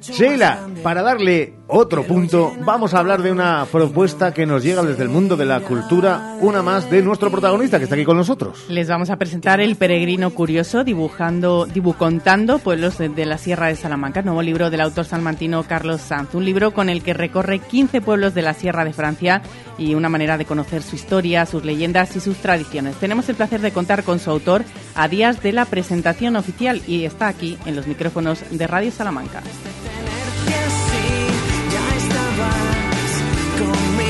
[SPEAKER 2] Sheila, para darle otro punto, vamos a hablar de una propuesta que nos llega desde el mundo de la cultura, una más de nuestro protagonista que está aquí con nosotros.
[SPEAKER 64] Les vamos a presentar El Peregrino Curioso, dibujando, dibucontando pueblos de, de la Sierra de Salamanca, nuevo libro del autor salmantino Carlos Sanz, un libro con el que recorre 15 pueblos de la Sierra de Francia y una manera de conocer su historia, sus leyendas y sus tradiciones. Tenemos el placer de contar con su autor a días de la presentación oficial y está aquí en los micrófonos de Radio Salamanca.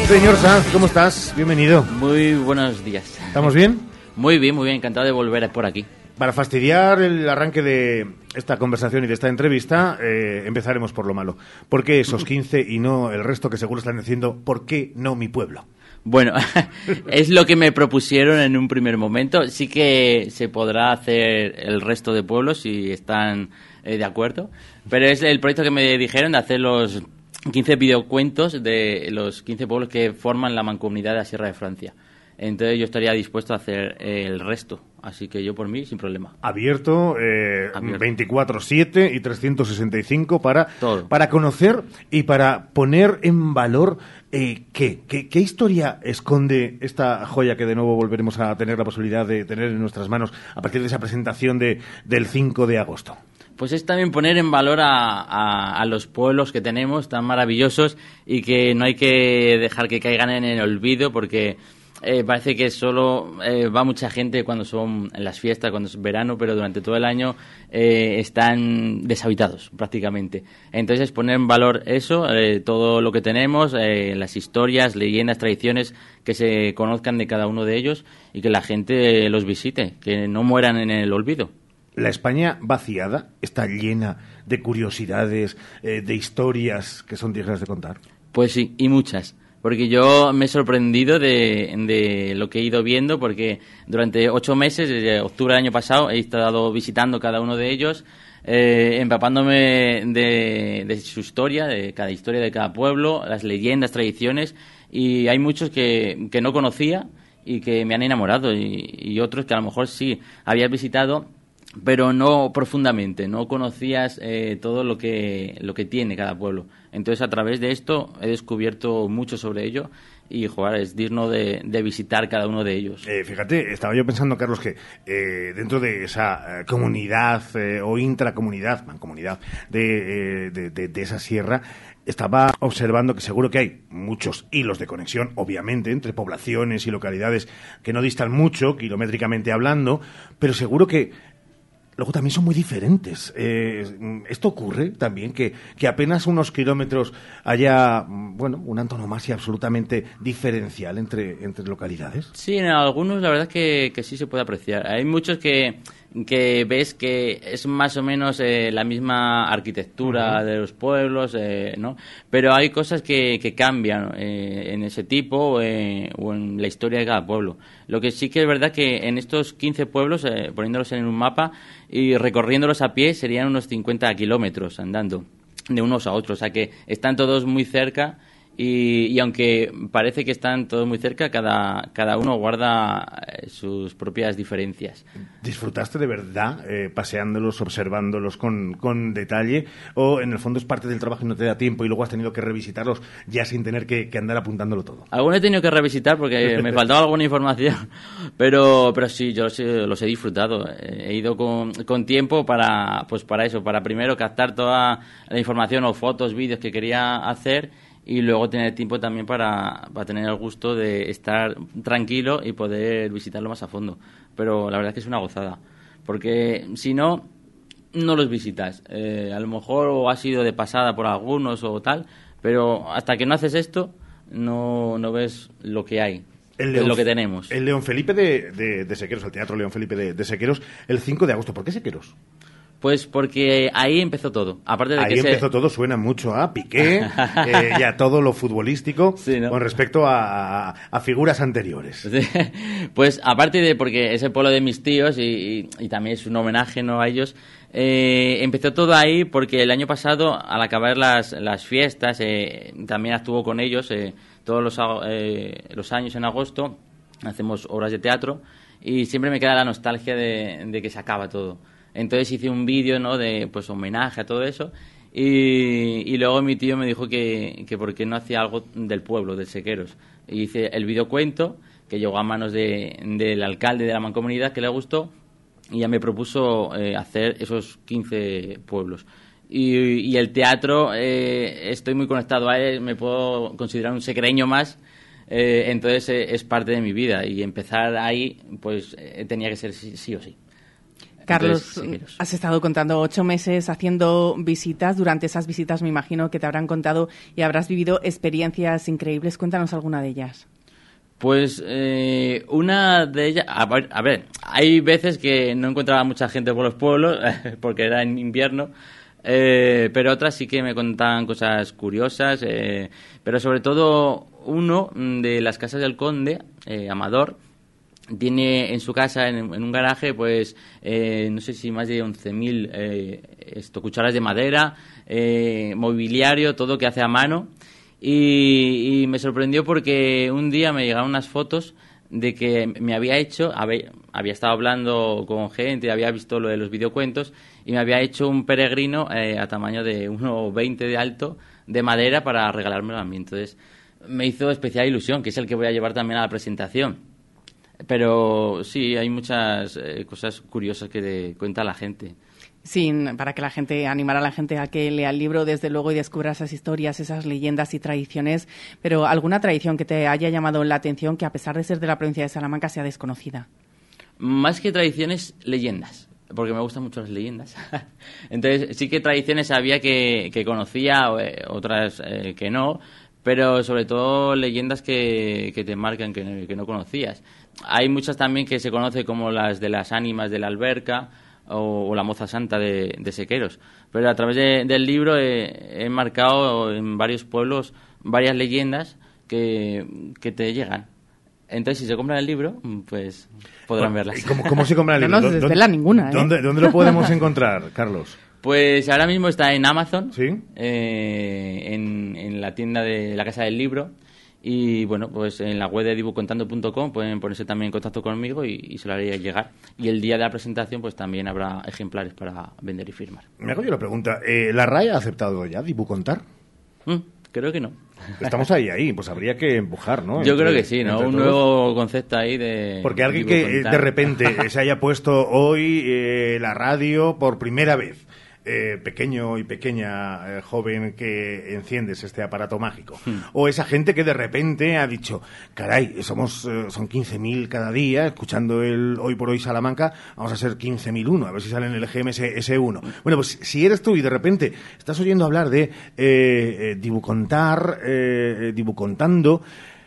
[SPEAKER 2] Señor Sanz, ¿cómo estás? Bienvenido.
[SPEAKER 65] Muy buenos días.
[SPEAKER 2] ¿Estamos bien?
[SPEAKER 65] Muy bien, muy bien, encantado de volver por aquí.
[SPEAKER 2] Para fastidiar el arranque de esta conversación y de esta entrevista, eh, empezaremos por lo malo. ¿Por qué esos 15 y no el resto que seguro están diciendo, ¿por qué no mi pueblo?
[SPEAKER 65] Bueno, es lo que me propusieron en un primer momento. Sí que se podrá hacer el resto de pueblos si están eh, de acuerdo, pero es el proyecto que me dijeron de hacer los 15 videocuentos de los 15 pueblos que forman la mancomunidad de la Sierra de Francia. Entonces yo estaría dispuesto a hacer el resto. Así que yo por mí, sin problema.
[SPEAKER 2] Abierto, eh,
[SPEAKER 65] Abierto.
[SPEAKER 2] 24-7 y 365 para, para conocer y para poner en valor eh, ¿qué, qué, qué historia esconde esta joya que de nuevo volveremos a tener la posibilidad de tener en nuestras manos a partir de esa presentación de, del 5 de agosto.
[SPEAKER 65] Pues es también poner en valor a, a- los pueblos que tenemos tan maravillosos y que no hay que dejar que caigan en el olvido porque eh, parece que solo eh, va mucha gente cuando son las fiestas, cuando es verano, pero durante todo el año eh, están deshabitados prácticamente. Entonces poner en valor eso, eh, todo lo que tenemos, las historias, leyendas, tradiciones que se conozcan de cada uno de ellos y que la gente los visite, que no mueran en el olvido.
[SPEAKER 2] La España vaciada está llena de curiosidades, eh, de historias que son dignas de contar.
[SPEAKER 65] Pues sí, y muchas. Porque yo me he sorprendido de, de lo que he ido viendo, porque durante ocho meses, desde octubre del año pasado, he estado visitando cada uno de ellos, eh, empapándome de, su historia, de cada historia de cada pueblo, las leyendas, tradiciones, y hay muchos que, que no conocía y que me han enamorado, y, y otros que a lo mejor sí habías visitado, pero no profundamente, no conocías eh, todo lo que, lo que tiene cada pueblo. Entonces, a través de esto he descubierto mucho sobre ello y, joder, es digno de, de visitar cada uno de ellos.
[SPEAKER 2] Eh, fíjate, estaba yo pensando, Carlos, que eh, dentro de esa eh, comunidad eh, o intracomunidad, mancomunidad eh, de, de- de esa sierra, estaba observando que seguro que hay muchos hilos de conexión, obviamente, entre poblaciones y localidades que no distan mucho, kilométricamente hablando, pero seguro que luego también son muy diferentes. Eh, esto ocurre también, que, que apenas unos kilómetros haya, bueno, una antonomasia absolutamente diferencial entre, entre localidades.
[SPEAKER 65] Sí, en algunos la verdad que, que sí se puede apreciar. Hay muchos que, que ves que es más o menos eh, la misma arquitectura de los pueblos, eh, ¿no? Pero hay cosas que, que cambian eh, en ese tipo o en la historia de cada pueblo. Lo que sí que es verdad que en estos 15 pueblos, eh, poniéndolos en un mapa y recorriéndolos a pie, serían unos 50 kilómetros andando de unos a otros. O sea que están todos muy cerca Y, y aunque parece que están todos muy cerca, cada, cada uno guarda eh, sus propias diferencias.
[SPEAKER 2] ¿Disfrutaste de verdad eh, paseándolos, observándolos con, con detalle? ¿O en el fondo es parte del trabajo y no te da tiempo y luego has tenido que revisitarlos ya sin tener que, que andar apuntándolo todo?
[SPEAKER 65] Algunos he tenido que revisitar porque me faltaba alguna información, pero, pero sí, yo los he, los he disfrutado. He ido con, con tiempo para, pues para eso, para primero captar toda la información o fotos, vídeos que quería hacer y luego tener tiempo también para, para tener el gusto de estar tranquilo y poder visitarlo más a fondo. Pero la verdad es que es una gozada, porque si no, no los visitas. Eh, a lo mejor o has sido de pasada por algunos o tal, pero hasta que no haces esto, no, no ves lo que hay.
[SPEAKER 2] El
[SPEAKER 65] lo que tenemos.
[SPEAKER 2] El León Felipe de, de, de Sequeros, el Teatro León Felipe de, de Sequeros, el 5 de agosto. ¿Por qué Sequeros?
[SPEAKER 65] Pues porque ahí empezó todo. Aparte de
[SPEAKER 2] Ahí
[SPEAKER 65] que se-
[SPEAKER 2] empezó todo, suena mucho a Piqué eh, y a todo lo futbolístico con respecto a, a- figuras anteriores.
[SPEAKER 65] Sí. Pues aparte de porque es el pueblo de mis tíos y, y- y también es un homenaje ¿no? a ellos, eh, empezó todo ahí porque el año pasado, al acabar las, las fiestas, eh, también actuó con ellos eh, todos los, eh, los años en agosto, hacemos obras de teatro y siempre me queda la nostalgia de, de que se acaba todo. Entonces hice un vídeo ¿no? de pues homenaje a todo eso y, luego mi tío me dijo que, que por qué no hacía algo del pueblo, de Sequeros. Y hice el videocuento que llegó a manos de- del alcalde de la mancomunidad que le gustó y ya me propuso eh, hacer esos 15 pueblos. Y, el teatro, eh, estoy muy conectado a él, me puedo considerar un secreño más, eh, entonces es parte de mi vida y empezar ahí pues tenía que ser sí o sí.
[SPEAKER 64] Carlos,
[SPEAKER 65] Entonces,
[SPEAKER 64] has estado contando ocho meses haciendo visitas. Durante esas visitas me imagino que te habrán contado y habrás vivido experiencias increíbles. Cuéntanos alguna de ellas.
[SPEAKER 65] Pues eh, una de ellas, a ver, a ver, hay veces que no encontraba mucha gente por los pueblos porque era en invierno, eh, pero otras sí que me contaban cosas curiosas, eh, pero sobre todo uno mm, de las casas del conde, eh, Amador, tiene en su casa, en, un garaje, pues eh, no sé si más de 11.000 eh, esto, cucharas de madera, eh, mobiliario, todo que hace a mano. Y, me sorprendió porque un día me llegaron unas fotos de que me había hecho, había, había estado hablando con gente, había visto lo de los videocuentos y me había hecho un peregrino eh, a tamaño de 1,20 de alto de madera para regalármelo a mí. Entonces me hizo especial ilusión, que es el que voy a llevar también a la presentación. Pero sí, hay muchas eh, cosas curiosas que te cuenta la gente.
[SPEAKER 64] Sin, para que la gente, animar a la gente a que lea el libro, desde luego, y descubra esas historias, esas leyendas y tradiciones. Pero alguna tradición que te haya llamado la atención que, a pesar de ser de la provincia de Salamanca, sea desconocida.
[SPEAKER 65] Más que tradiciones, leyendas. Porque me gustan mucho las leyendas. Entonces, sí que tradiciones había que, que conocía, eh, otras eh, que no. Pero sobre todo leyendas que, que te marcan, que, que no conocías. Hay muchas también que se conoce como las de las ánimas de la alberca o, o la moza santa de, de Sequeros. Pero a través de- del libro he, he marcado en varios pueblos varias leyendas que, que te llegan. Entonces, si se compran el libro, pues podrán
[SPEAKER 2] Bueno,
[SPEAKER 65] verlas.
[SPEAKER 2] ¿y cómo, cómo se compra el
[SPEAKER 64] No
[SPEAKER 2] libro?
[SPEAKER 64] nos
[SPEAKER 2] ¿Dó-
[SPEAKER 64] desvela
[SPEAKER 2] dónde-
[SPEAKER 64] ninguna, ¿eh?
[SPEAKER 2] ¿dónde, ¿Dónde lo podemos encontrar, Carlos?
[SPEAKER 65] Pues ahora mismo está en Amazon, eh, en, en la tienda de la Casa del Libro. Y bueno, pues en la web de dibucontando.com pueden ponerse también en contacto conmigo y, y se lo haré llegar. Y el día de la presentación, pues también habrá ejemplares para vender y firmar.
[SPEAKER 2] Me hago yo la pregunta. eh, ¿La RAE ha aceptado ya Dibucontar?
[SPEAKER 65] Mm, creo que no.
[SPEAKER 2] Estamos ahí, ahí. Pues habría que empujar, ¿no?
[SPEAKER 65] Yo
[SPEAKER 2] Entre-
[SPEAKER 65] creo que sí, ¿no? Un
[SPEAKER 2] todos.
[SPEAKER 65] nuevo concepto ahí de.
[SPEAKER 2] Porque alguien que eh, de repente se haya puesto hoy eh, la radio por primera vez, eh, pequeño y pequeña eh, joven que enciendes este aparato mágico,
[SPEAKER 65] Hmm.
[SPEAKER 2] o esa gente que de repente ha dicho, caray, somos eh, son 15.000 cada día, escuchando el Hoy por Hoy Salamanca, vamos a ser 15.001, a ver si sale en el GMS S1. Bueno, pues si eres tú y de repente estás oyendo hablar de eh, eh, dibucontar, dibucontando,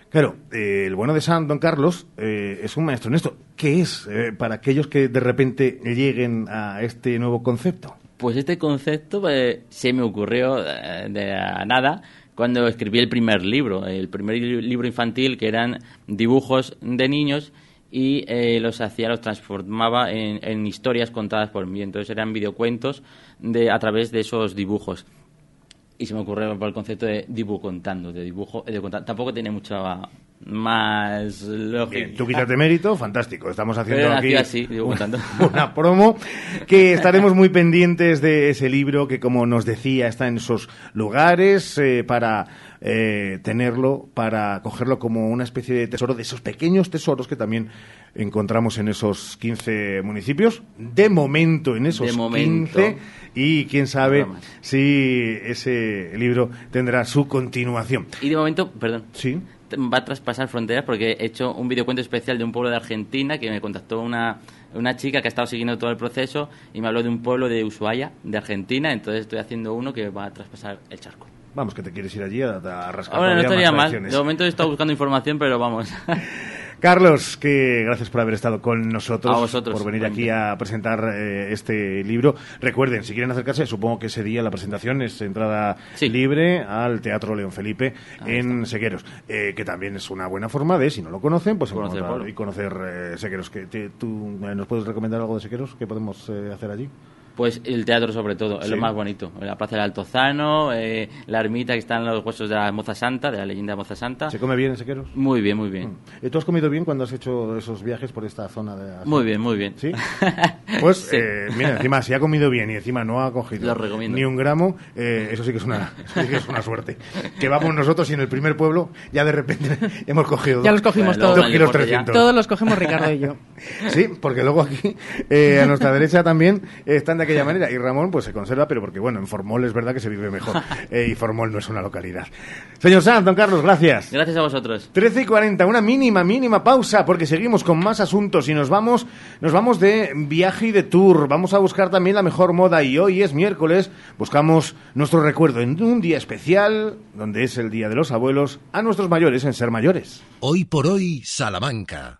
[SPEAKER 2] Claro, eh, el bueno de San Don Carlos eh, es un maestro en esto. ¿Qué es eh, para aquellos que de repente lleguen a este nuevo concepto?
[SPEAKER 65] Pues este concepto pues, se me ocurrió eh, de nada cuando escribí el primer libro, el primer li- libro infantil que eran dibujos de niños y eh, los hacía, los transformaba en, en historias contadas por mí. Entonces eran videocuentos de, a través de esos dibujos. y se me ocurrió el concepto de dibujo contando, de dibujo, de contar. Tampoco tiene mucho más lógica.
[SPEAKER 2] Bien, tú quítate mérito, fantástico. Estamos haciendo
[SPEAKER 65] Pero
[SPEAKER 2] aquí
[SPEAKER 65] así,
[SPEAKER 2] una, promo que estaremos muy pendientes de ese libro que, como nos decía, está en esos lugares eh, para eh, tenerlo, para cogerlo como una especie de tesoro, de esos pequeños tesoros que también encontramos en esos 15 municipios. De momento, en esos
[SPEAKER 65] momento.
[SPEAKER 2] 15. Y quién sabe si ese libro tendrá su continuación.
[SPEAKER 65] Y de momento, perdón.
[SPEAKER 2] Sí.
[SPEAKER 65] Va a traspasar fronteras porque he hecho un videocuento especial de un pueblo de Argentina que me contactó una, una chica que ha estado siguiendo todo el proceso y me habló de un pueblo de Ushuaia, de Argentina. Entonces estoy haciendo uno que va a traspasar el charco.
[SPEAKER 2] Vamos, que te quieres ir allí a, a rascar
[SPEAKER 65] Ahora no estaría
[SPEAKER 2] más.
[SPEAKER 65] De momento he estado buscando información, pero vamos.
[SPEAKER 2] Carlos, que gracias por haber estado con nosotros,
[SPEAKER 65] A vosotros,
[SPEAKER 2] por venir aquí a presentar eh, este libro. Recuerden, si quieren acercarse, supongo que ese día la presentación es entrada libre al Teatro León Felipe en Segueros, eh, que también es una buena forma de, si no lo conocen, pues
[SPEAKER 65] Conocer
[SPEAKER 2] y conocer eh, Segueros. Que te- ¿Tú eh, nos puedes recomendar algo de Segueros que podemos eh, hacer allí?
[SPEAKER 65] Pues el teatro sobre todo, es
[SPEAKER 2] Sí.
[SPEAKER 65] lo más bonito. La Plaza del Altozano, eh, la ermita que está en los huesos de la Moza Santa, de la leyenda de Moza Santa.
[SPEAKER 2] ¿Se come bien en Segueros?
[SPEAKER 65] Muy bien, muy bien.
[SPEAKER 2] Eh, ¿Tú has comido bien cuando has hecho esos viajes por esta zona de...
[SPEAKER 65] Muy bien, muy bien.
[SPEAKER 2] ¿Sí? Pues,
[SPEAKER 65] Sí.
[SPEAKER 2] eh, mira, encima, si ha comido bien y encima no ha cogido ni un gramo, eh, eso sí que es una eso sí que es una suerte. Que vamos nosotros y en el primer pueblo ya de repente hemos cogido
[SPEAKER 3] Ya
[SPEAKER 2] dos-
[SPEAKER 3] los cogimos
[SPEAKER 2] dos
[SPEAKER 3] todos.
[SPEAKER 2] kilos 300.
[SPEAKER 3] Todos los cogemos Ricardo y yo.
[SPEAKER 2] Sí, porque luego aquí, eh, a nuestra derecha también eh, están de aquella manera. Y Ramón, pues se conserva, pero porque, bueno, en Formol es verdad que se vive mejor. Eh, y Formol no es una localidad. Señor Sanz, don Carlos, gracias.
[SPEAKER 65] Gracias a vosotros.
[SPEAKER 2] 13 y 40, una mínima, mínima pausa, porque seguimos con más asuntos y nos vamos, nos vamos de viaje y de tour. Vamos a buscar también la mejor moda y hoy es miércoles. Buscamos nuestro recuerdo en un día especial, donde es el Día de los Abuelos, a nuestros mayores en ser mayores.
[SPEAKER 1] Hoy por hoy, Salamanca.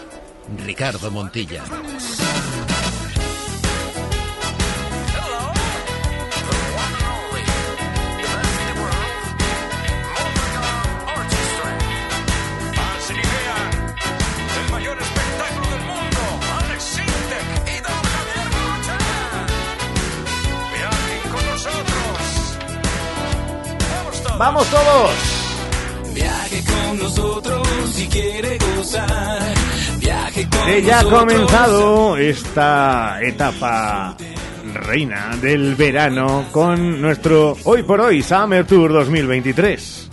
[SPEAKER 1] Ricardo Montilla.
[SPEAKER 66] Vamos todos. Viaje con nosotros si quiere gozar. Viaje con
[SPEAKER 2] Que ya ha comenzado esta etapa reina del verano con nuestro Hoy por Hoy Summer Tour 2023.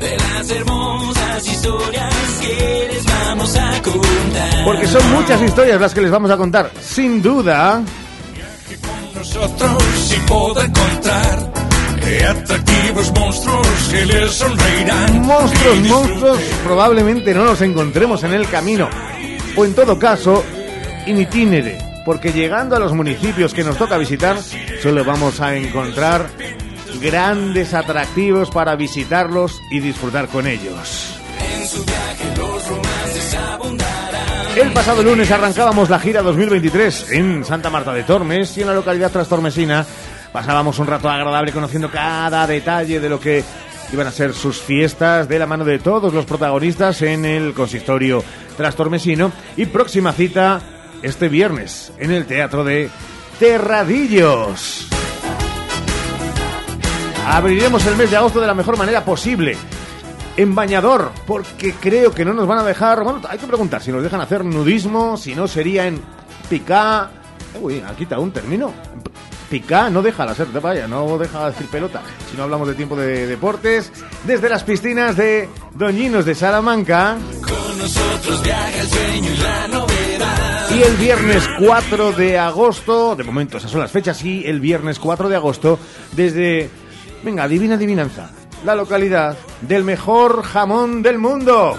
[SPEAKER 66] De las hermosas historias que les vamos a contar.
[SPEAKER 2] Porque son muchas historias las que les vamos a contar. Sin duda,
[SPEAKER 66] nosotros sí podrá encontrar atractivos monstruos que les sonreirán.
[SPEAKER 2] monstruos, monstruos, probablemente no los encontremos en el camino. O en todo caso, in itinere. Porque llegando a los municipios que nos toca visitar, solo vamos a encontrar grandes atractivos para visitarlos y disfrutar con ellos. El pasado lunes arrancábamos la gira 2023 en Santa Marta de Tormes y en la localidad trastormesina pasábamos un rato agradable conociendo cada detalle de lo que iban a ser sus fiestas de la mano de todos los protagonistas en el consistorio trastormesino y próxima cita este viernes en el Teatro de Terradillos. Abriremos el mes de agosto de la mejor manera posible. En bañador, porque creo que no nos van a dejar. Bueno, hay que preguntar si nos dejan hacer nudismo, si no sería en Picá. Uy, aquí está un término. No deja la ser, vaya, no deja decir pelota. Si no hablamos de tiempo de deportes, desde las piscinas de Doñinos de Salamanca.
[SPEAKER 67] Con nosotros viaja el sueño y la novedad.
[SPEAKER 2] Y el viernes 4 de agosto, de momento esas son las fechas, y el viernes 4 de agosto, desde, venga, divina adivinanza, la localidad del mejor jamón del mundo.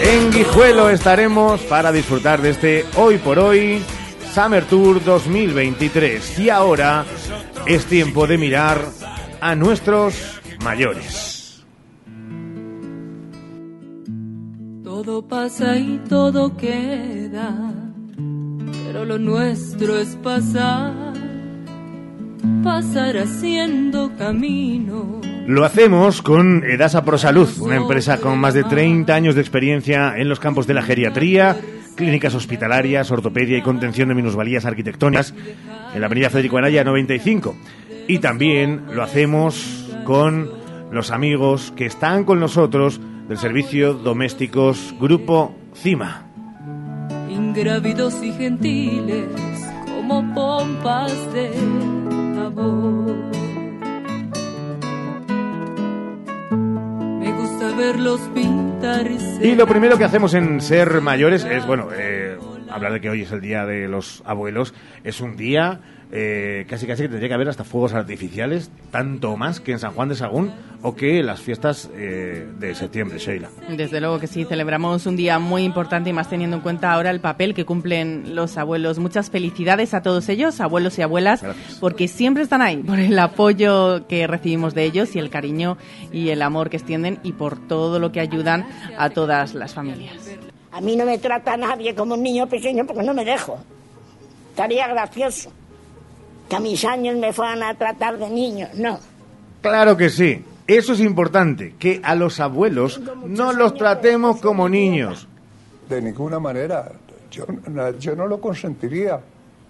[SPEAKER 2] En Guijuelo estaremos para disfrutar de este hoy por hoy Summer Tour 2023. Y ahora es tiempo de mirar a nuestros mayores.
[SPEAKER 66] Todo pasa y todo queda, pero lo nuestro es pasar, pasar haciendo camino.
[SPEAKER 2] Lo hacemos con Edasa Prosalud, una empresa con más de 30 años de experiencia en los campos de la geriatría, clínicas hospitalarias, ortopedia y contención de minusvalías arquitectónicas en la avenida Federico Araya 95. Y también lo hacemos con los amigos que están con nosotros del servicio domésticos Grupo CIMA.
[SPEAKER 66] ingrávidos y gentiles como pompas de amor. Verlos Y
[SPEAKER 2] lo primero que hacemos en ser mayores es, bueno, eh, hablar de que hoy es el día de los abuelos. Es un día eh, casi casi que tendría que haber hasta fuegos artificiales, tanto más que en San Juan de Sagún o que las fiestas eh, de septiembre, Sheila.
[SPEAKER 3] Desde luego que sí, celebramos un día muy importante y más teniendo en cuenta ahora el papel que cumplen los abuelos. Muchas felicidades a todos ellos, abuelos y abuelas, porque siempre están ahí, por el apoyo que recibimos de ellos y el cariño y el amor que extienden y por todo lo que ayudan a todas las familias.
[SPEAKER 68] A mí no me trata nadie como un niño pequeño porque no me dejo. Estaría gracioso que a mis años me fueran a tratar de niño. No.
[SPEAKER 2] Claro que sí. Eso es importante, que a los abuelos no los tratemos como niños.
[SPEAKER 69] De ninguna manera. Yo, yo no lo consentiría.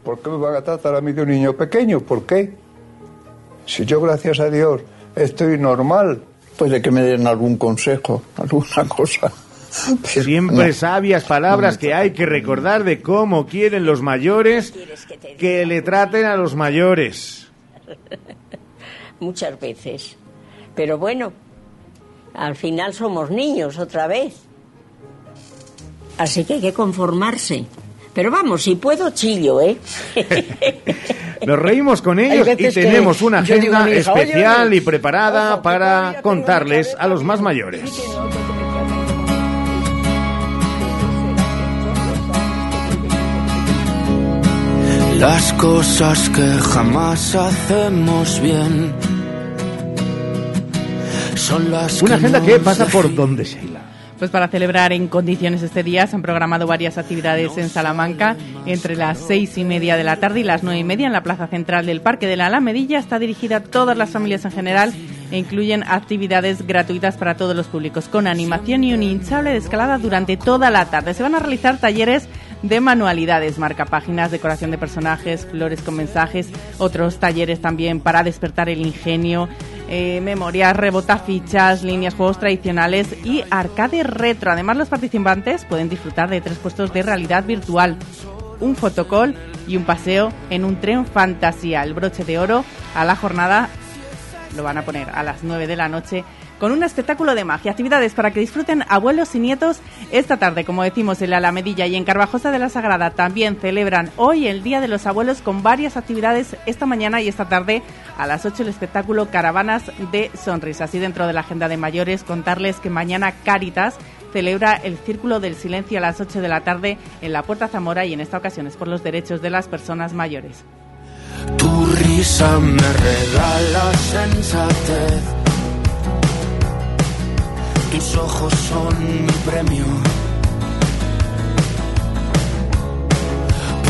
[SPEAKER 69] ¿Por qué me van a tratar a mí de un niño pequeño? ¿Por qué? Si yo, gracias a Dios, estoy normal.
[SPEAKER 70] Puede que me den algún consejo, alguna cosa. Pero
[SPEAKER 2] Siempre
[SPEAKER 70] no.
[SPEAKER 2] sabias palabras que hay que recordar de cómo quieren los mayores que le traten a los mayores.
[SPEAKER 68] Muchas veces. Pero bueno, al final somos niños otra vez. Así que hay que conformarse. Pero vamos, si puedo, chillo, ¿eh?
[SPEAKER 2] Nos reímos con ellos y tenemos una
[SPEAKER 68] digo
[SPEAKER 2] agenda
[SPEAKER 68] mi hija, "Oye,
[SPEAKER 2] especial
[SPEAKER 68] oye,
[SPEAKER 2] y preparada para contarles a los más mayores.
[SPEAKER 57] Las cosas que jamás hacemos bien son las
[SPEAKER 2] Una agenda que pasa por donde, Sheila.
[SPEAKER 3] Pues para celebrar en condiciones este día se han programado varias actividades en Salamanca entre las seis y media de la tarde y las nueve y media en la plaza central del Parque de la Alamedilla. Está dirigida a todas las familias en general e incluyen actividades gratuitas para todos los públicos con animación y un hinchable de escalada durante toda la tarde. Se van a realizar talleres de manualidades, marcapáginas, decoración de personajes, flores con mensajes, otros talleres también para despertar el ingenio, eh, memorias, rebotafichas, líneas, juegos tradicionales y arcade retro. Además, los participantes pueden disfrutar de tres puestos de realidad virtual, un fotocall y un paseo en un tren fantasía. El broche de oro a la jornada lo van a poner a las 9 de la noche con un espectáculo de magia. Actividades para que disfruten abuelos y nietos esta tarde, como decimos en la Alamedilla y en Carvajosa de la Sagrada. También celebran hoy el Día de los Abuelos con varias actividades esta mañana y esta tarde a las 8 el espectáculo Caravanas de Sonrisas. Y dentro de la agenda de mayores, contarles que mañana Cáritas celebra el Círculo del Silencio a las 8 de la tarde en la Puerta Zamora y en esta ocasión es por los derechos de las personas mayores.
[SPEAKER 57] Tu risa me regala sensatez. Tus ojos son mi premio.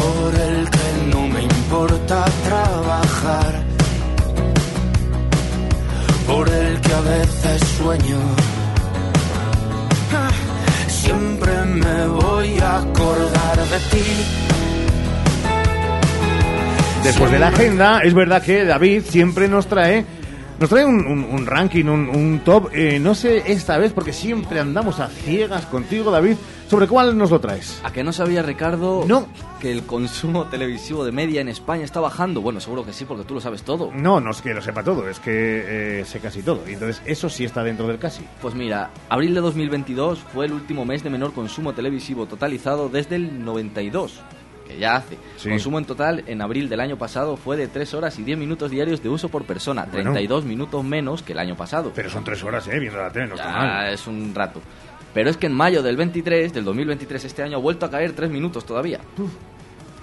[SPEAKER 57] Por el que no me importa trabajar. Por el que a veces sueño. Ah, Siempre me voy a acordar
[SPEAKER 66] para ti.
[SPEAKER 2] Después de la agenda, es verdad que David siempre nos trae nos trae un, un- un ranking, un, un top. eh, no sé esta vez, porque siempre andamos a ciegas contigo, David. ¿Sobre cuál nos lo traes?
[SPEAKER 5] ¿A que no sabía, Ricardo,
[SPEAKER 2] No.
[SPEAKER 5] que el consumo televisivo de media en España está bajando? Bueno, seguro que sí, porque tú lo sabes todo.
[SPEAKER 2] No, no es que lo sepa todo, es que eh, sé casi todo. Y entonces eso sí está dentro del casi.
[SPEAKER 5] Pues mira, abril de 2022 fue el último mes de menor consumo televisivo totalizado desde el 92, que ya hace.
[SPEAKER 2] Sí.
[SPEAKER 5] Consumo en total en abril del año pasado fue de 3 horas y 10 minutos diarios de uso por persona,
[SPEAKER 2] Bueno.
[SPEAKER 5] 32 minutos menos que el año pasado.
[SPEAKER 2] Pero son tres horas, ¿eh? Viendo la tele, no está
[SPEAKER 5] Ya,
[SPEAKER 2] mal.
[SPEAKER 5] es un rato. Pero es que en mayo del 23, del 2023, este año, ha vuelto a caer 3 minutos todavía.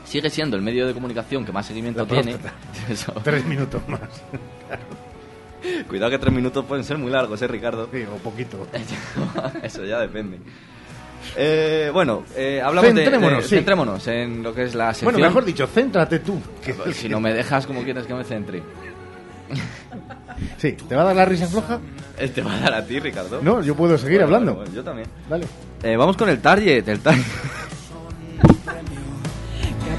[SPEAKER 5] Sigue siendo el medio de comunicación que más seguimiento tiene. Eso.
[SPEAKER 2] Tres minutos más.
[SPEAKER 5] Cuidado que 3 minutos pueden ser muy largos, ¿eh, Ricardo?
[SPEAKER 2] Sí, o poquito.
[SPEAKER 5] Eso ya depende. Eh, bueno, eh, hablamos de-
[SPEAKER 2] Centrémonos,
[SPEAKER 5] de,
[SPEAKER 2] sí.
[SPEAKER 5] centrémonos en lo que es la sección.
[SPEAKER 2] Bueno, mejor dicho, céntrate tú. que-
[SPEAKER 5] Si no me dejas como quieres que me centre.
[SPEAKER 2] Sí, ¿te va a dar la risa floja?
[SPEAKER 5] Eh, Te va a dar a ti, Ricardo.
[SPEAKER 2] No, yo puedo seguir
[SPEAKER 5] Bueno,
[SPEAKER 2] hablando.
[SPEAKER 5] bueno, yo también.
[SPEAKER 2] Dale.
[SPEAKER 5] Eh, vamos con el target. El target.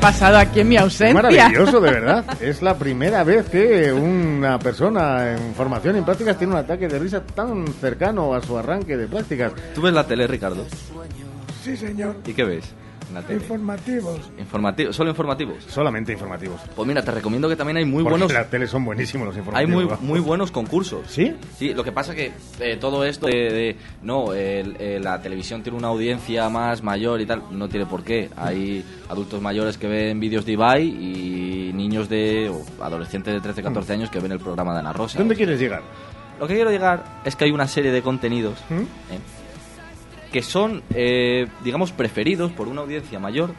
[SPEAKER 64] ¿Qué ha pasado aquí en mi
[SPEAKER 2] Es
[SPEAKER 64] ausencia?
[SPEAKER 2] maravilloso, de verdad. Es la primera vez que una persona en formación y en prácticas tiene un ataque de risa tan cercano a su arranque de prácticas.
[SPEAKER 5] ¿Tú ves la tele, Ricardo?
[SPEAKER 71] Sí, señor.
[SPEAKER 5] ¿Y qué ves en la tele?
[SPEAKER 71] Informativos.
[SPEAKER 5] Informativos, solo informativos.
[SPEAKER 2] Solamente informativos.
[SPEAKER 5] Pues mira, te recomiendo que también hay muy
[SPEAKER 2] Porque
[SPEAKER 5] buenos
[SPEAKER 2] en la tele son buenísimos los
[SPEAKER 5] hay
[SPEAKER 2] informativos.
[SPEAKER 5] muy,
[SPEAKER 2] vamos.
[SPEAKER 5] muy buenos concursos.
[SPEAKER 2] ¿Sí?
[SPEAKER 5] Sí, lo que pasa que eh, todo esto de, de- no, el- eh, la televisión tiene una audiencia más mayor y tal, no tiene por qué. Hay adultos mayores que ven vídeos de Ibai y niños de o adolescentes de 13, 14 años que ven el programa de Ana Rosa.
[SPEAKER 2] ¿Dónde quieres llegar?
[SPEAKER 5] Lo que quiero llegar es que hay una serie de contenidos
[SPEAKER 2] ¿Mm?
[SPEAKER 5] ¿eh? Que son, eh, digamos, preferidos por una audiencia mayor.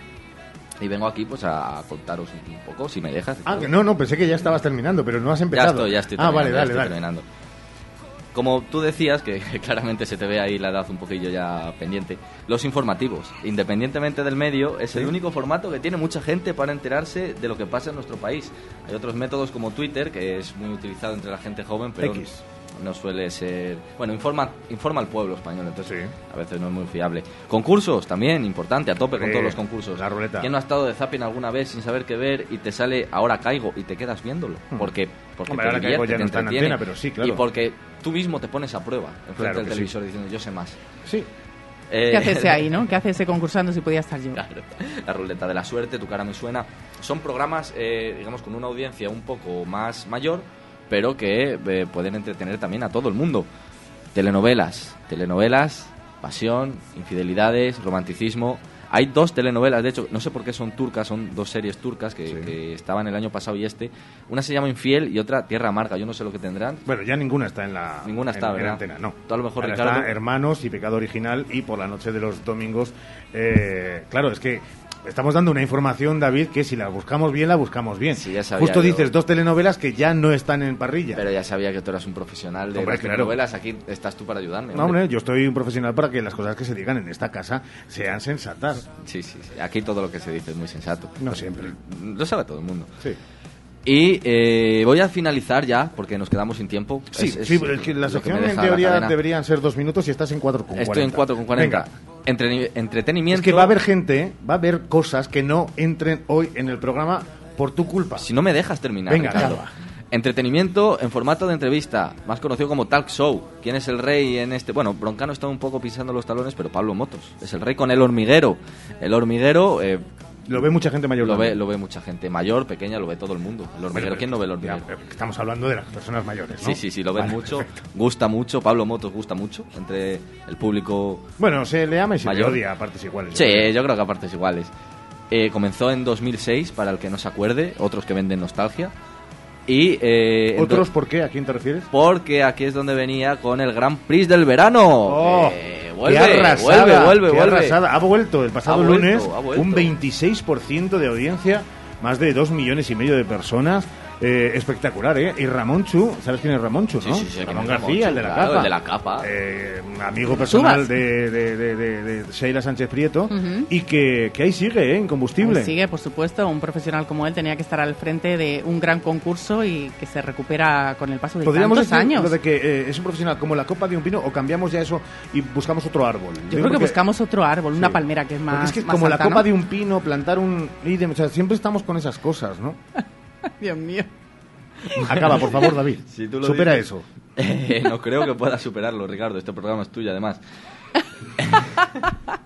[SPEAKER 5] Y vengo aquí pues a contaros un, un poco, si me dejas.
[SPEAKER 2] Ah, que no, no, pensé que ya estabas terminando, pero no has empezado.
[SPEAKER 5] Ya estoy, ya estoy
[SPEAKER 2] Ah, vale, dale, dale.
[SPEAKER 5] terminando. Como tú decías, que claramente se te ve ahí la edad un poquillo ya pendiente, los informativos, independientemente del medio, es el único formato que tiene mucha gente para enterarse de lo que pasa en nuestro país. Hay otros métodos como Twitter, que es muy utilizado entre la gente joven, pero
[SPEAKER 2] X.
[SPEAKER 5] no suele ser... Bueno, informa, informa al pueblo español, entonces a veces no es muy fiable. Concursos, también, importante, a tope con
[SPEAKER 2] Sí,
[SPEAKER 5] todos los concursos.
[SPEAKER 2] la ruleta.
[SPEAKER 5] ¿Quién no ha estado de zapping alguna vez sin saber qué ver y te sale ahora caigo y te quedas viéndolo?
[SPEAKER 2] Hmm.
[SPEAKER 5] Porque, porque
[SPEAKER 2] Hombre,
[SPEAKER 5] te
[SPEAKER 2] ahora Caigo ya
[SPEAKER 5] te
[SPEAKER 2] no está en antena, pero sí, claro.
[SPEAKER 5] Y porque tú mismo te pones a prueba enfrente
[SPEAKER 2] Claro
[SPEAKER 5] del
[SPEAKER 2] que sí.
[SPEAKER 5] televisor diciendo yo sé más.
[SPEAKER 2] Sí.
[SPEAKER 5] Eh,
[SPEAKER 64] ¿Qué hace ese ahí, no? ¿Qué hace ese concursando si podía estar yo?
[SPEAKER 5] Claro. La ruleta de la suerte, tu cara me suena. Son programas, eh, digamos, con una audiencia un poco más mayor, pero que eh, pueden entretener también a todo el mundo. Telenovelas, telenovelas, pasión, infidelidades, romanticismo. Hay dos telenovelas, de hecho, no sé por qué son turcas, son dos series turcas que, que estaban el año pasado y este. Una se llama Infiel y otra Tierra Amarga. Yo no sé lo que tendrán.
[SPEAKER 2] Bueno, ya ninguna está en la
[SPEAKER 5] Ninguna está,
[SPEAKER 2] en, en
[SPEAKER 5] ¿verdad?
[SPEAKER 2] antena, no.
[SPEAKER 5] Tú a lo mejor,
[SPEAKER 2] Ahora
[SPEAKER 5] Ricardo-
[SPEAKER 2] está Hermanos y Pecado Original y por la noche de los domingos. eh, claro, es que estamos dando una información, David, que si la buscamos bien, la buscamos bien.
[SPEAKER 5] ya sabía
[SPEAKER 2] Justo
[SPEAKER 5] yo.
[SPEAKER 2] dices dos telenovelas que ya no están en parrilla.
[SPEAKER 5] Pero ya sabía que tú eras un profesional de
[SPEAKER 2] Hombre,
[SPEAKER 5] las
[SPEAKER 2] claro.
[SPEAKER 5] telenovelas. Aquí estás tú para ayudarme.
[SPEAKER 2] No, hombre, yo estoy un profesional para que las cosas que se digan en esta casa sean sensatas.
[SPEAKER 5] Sí, sí, sí. Aquí todo lo que se dice es muy sensato.
[SPEAKER 2] No siempre.
[SPEAKER 5] Lo sabe todo el mundo.
[SPEAKER 2] Sí.
[SPEAKER 5] Y eh, voy a finalizar ya, porque nos quedamos sin tiempo.
[SPEAKER 2] Sí,
[SPEAKER 5] Es-
[SPEAKER 2] sí, es la sección en teoría deberían ser dos minutos y estás en 4,40.
[SPEAKER 5] Estoy en 4,40. Entretenimiento.
[SPEAKER 2] Es que va a haber gente, va a haber cosas que no entren hoy en el programa por tu culpa.
[SPEAKER 5] Si no me dejas terminar.
[SPEAKER 2] Venga,
[SPEAKER 5] Ricardo.
[SPEAKER 2] claro.
[SPEAKER 5] Entretenimiento en formato de entrevista, más conocido como talk show. ¿Quién es el rey en este? Bueno, Broncano está un poco pisando los talones, pero Pablo Motos es el rey con el hormiguero. El hormiguero. eh,
[SPEAKER 2] Lo ve mucha gente mayor.
[SPEAKER 5] Lo ve, lo ve mucha gente mayor, pequeña, lo ve todo el mundo. El hormiguero,
[SPEAKER 2] Bueno,
[SPEAKER 5] ¿quién no ve el hormiguero?
[SPEAKER 2] ya, Estamos hablando de las personas mayores, ¿no?
[SPEAKER 5] Sí, sí, sí, lo ven
[SPEAKER 2] Vale,
[SPEAKER 5] mucho,
[SPEAKER 2] perfecto.
[SPEAKER 5] gusta mucho, Pablo Motos gusta mucho entre el público
[SPEAKER 2] Bueno, se le ama y se le odia a partes iguales. yo
[SPEAKER 5] Sí,
[SPEAKER 2] creo.
[SPEAKER 5] yo creo que a partes iguales. Eh, comenzó en 2006, para el que no se acuerde, otros que venden nostalgia. Y, eh,
[SPEAKER 2] ¿Otros por qué? ¿A quién te refieres?
[SPEAKER 5] Porque aquí es donde venía con el Gran Prix del verano.
[SPEAKER 2] Oh,
[SPEAKER 5] Eh, vuelve,
[SPEAKER 2] arrasada,
[SPEAKER 5] vuelve, vuelve, vuelve.
[SPEAKER 2] arrasada. Ha vuelto el pasado
[SPEAKER 5] vuelto,
[SPEAKER 2] lunes un 26% de audiencia, más de 2 millones y medio de personas. Eh, espectacular, ¿eh? Y Ramón Chu, ¿sabes quién es Ramón Chu, no?
[SPEAKER 5] Sí, sí, sí,
[SPEAKER 2] Ramón García,
[SPEAKER 5] Ramón Chu,
[SPEAKER 2] el de la
[SPEAKER 5] claro,
[SPEAKER 2] capa.
[SPEAKER 5] el de la capa.
[SPEAKER 2] Eh, amigo personal de, de, de, de- de Sheila Sánchez Prieto y que, que ahí sigue, ¿eh? Incombustible.
[SPEAKER 64] Ahí Sigue, por supuesto, un profesional como él tenía que estar al frente de un gran concurso y que se recupera con el paso de
[SPEAKER 2] Podríamos
[SPEAKER 64] tantos
[SPEAKER 2] decir
[SPEAKER 64] años.
[SPEAKER 2] lo de que eh, es un profesional como la copa de un pino o cambiamos ya eso y buscamos otro árbol.
[SPEAKER 64] Yo creo que buscamos otro árbol, una palmera que es más.
[SPEAKER 2] Porque es que
[SPEAKER 64] más
[SPEAKER 2] como la copa
[SPEAKER 64] ¿no?
[SPEAKER 2] de un pino, plantar un ídem, o sea, siempre estamos con esas cosas, ¿no?
[SPEAKER 64] Dios mío.
[SPEAKER 2] Acaba, por favor, David.
[SPEAKER 5] Si tú lo
[SPEAKER 2] Supera
[SPEAKER 5] dices,
[SPEAKER 2] eso.
[SPEAKER 5] eh, no creo que puedas superarlo, Ricardo. Este programa es tuyo, además.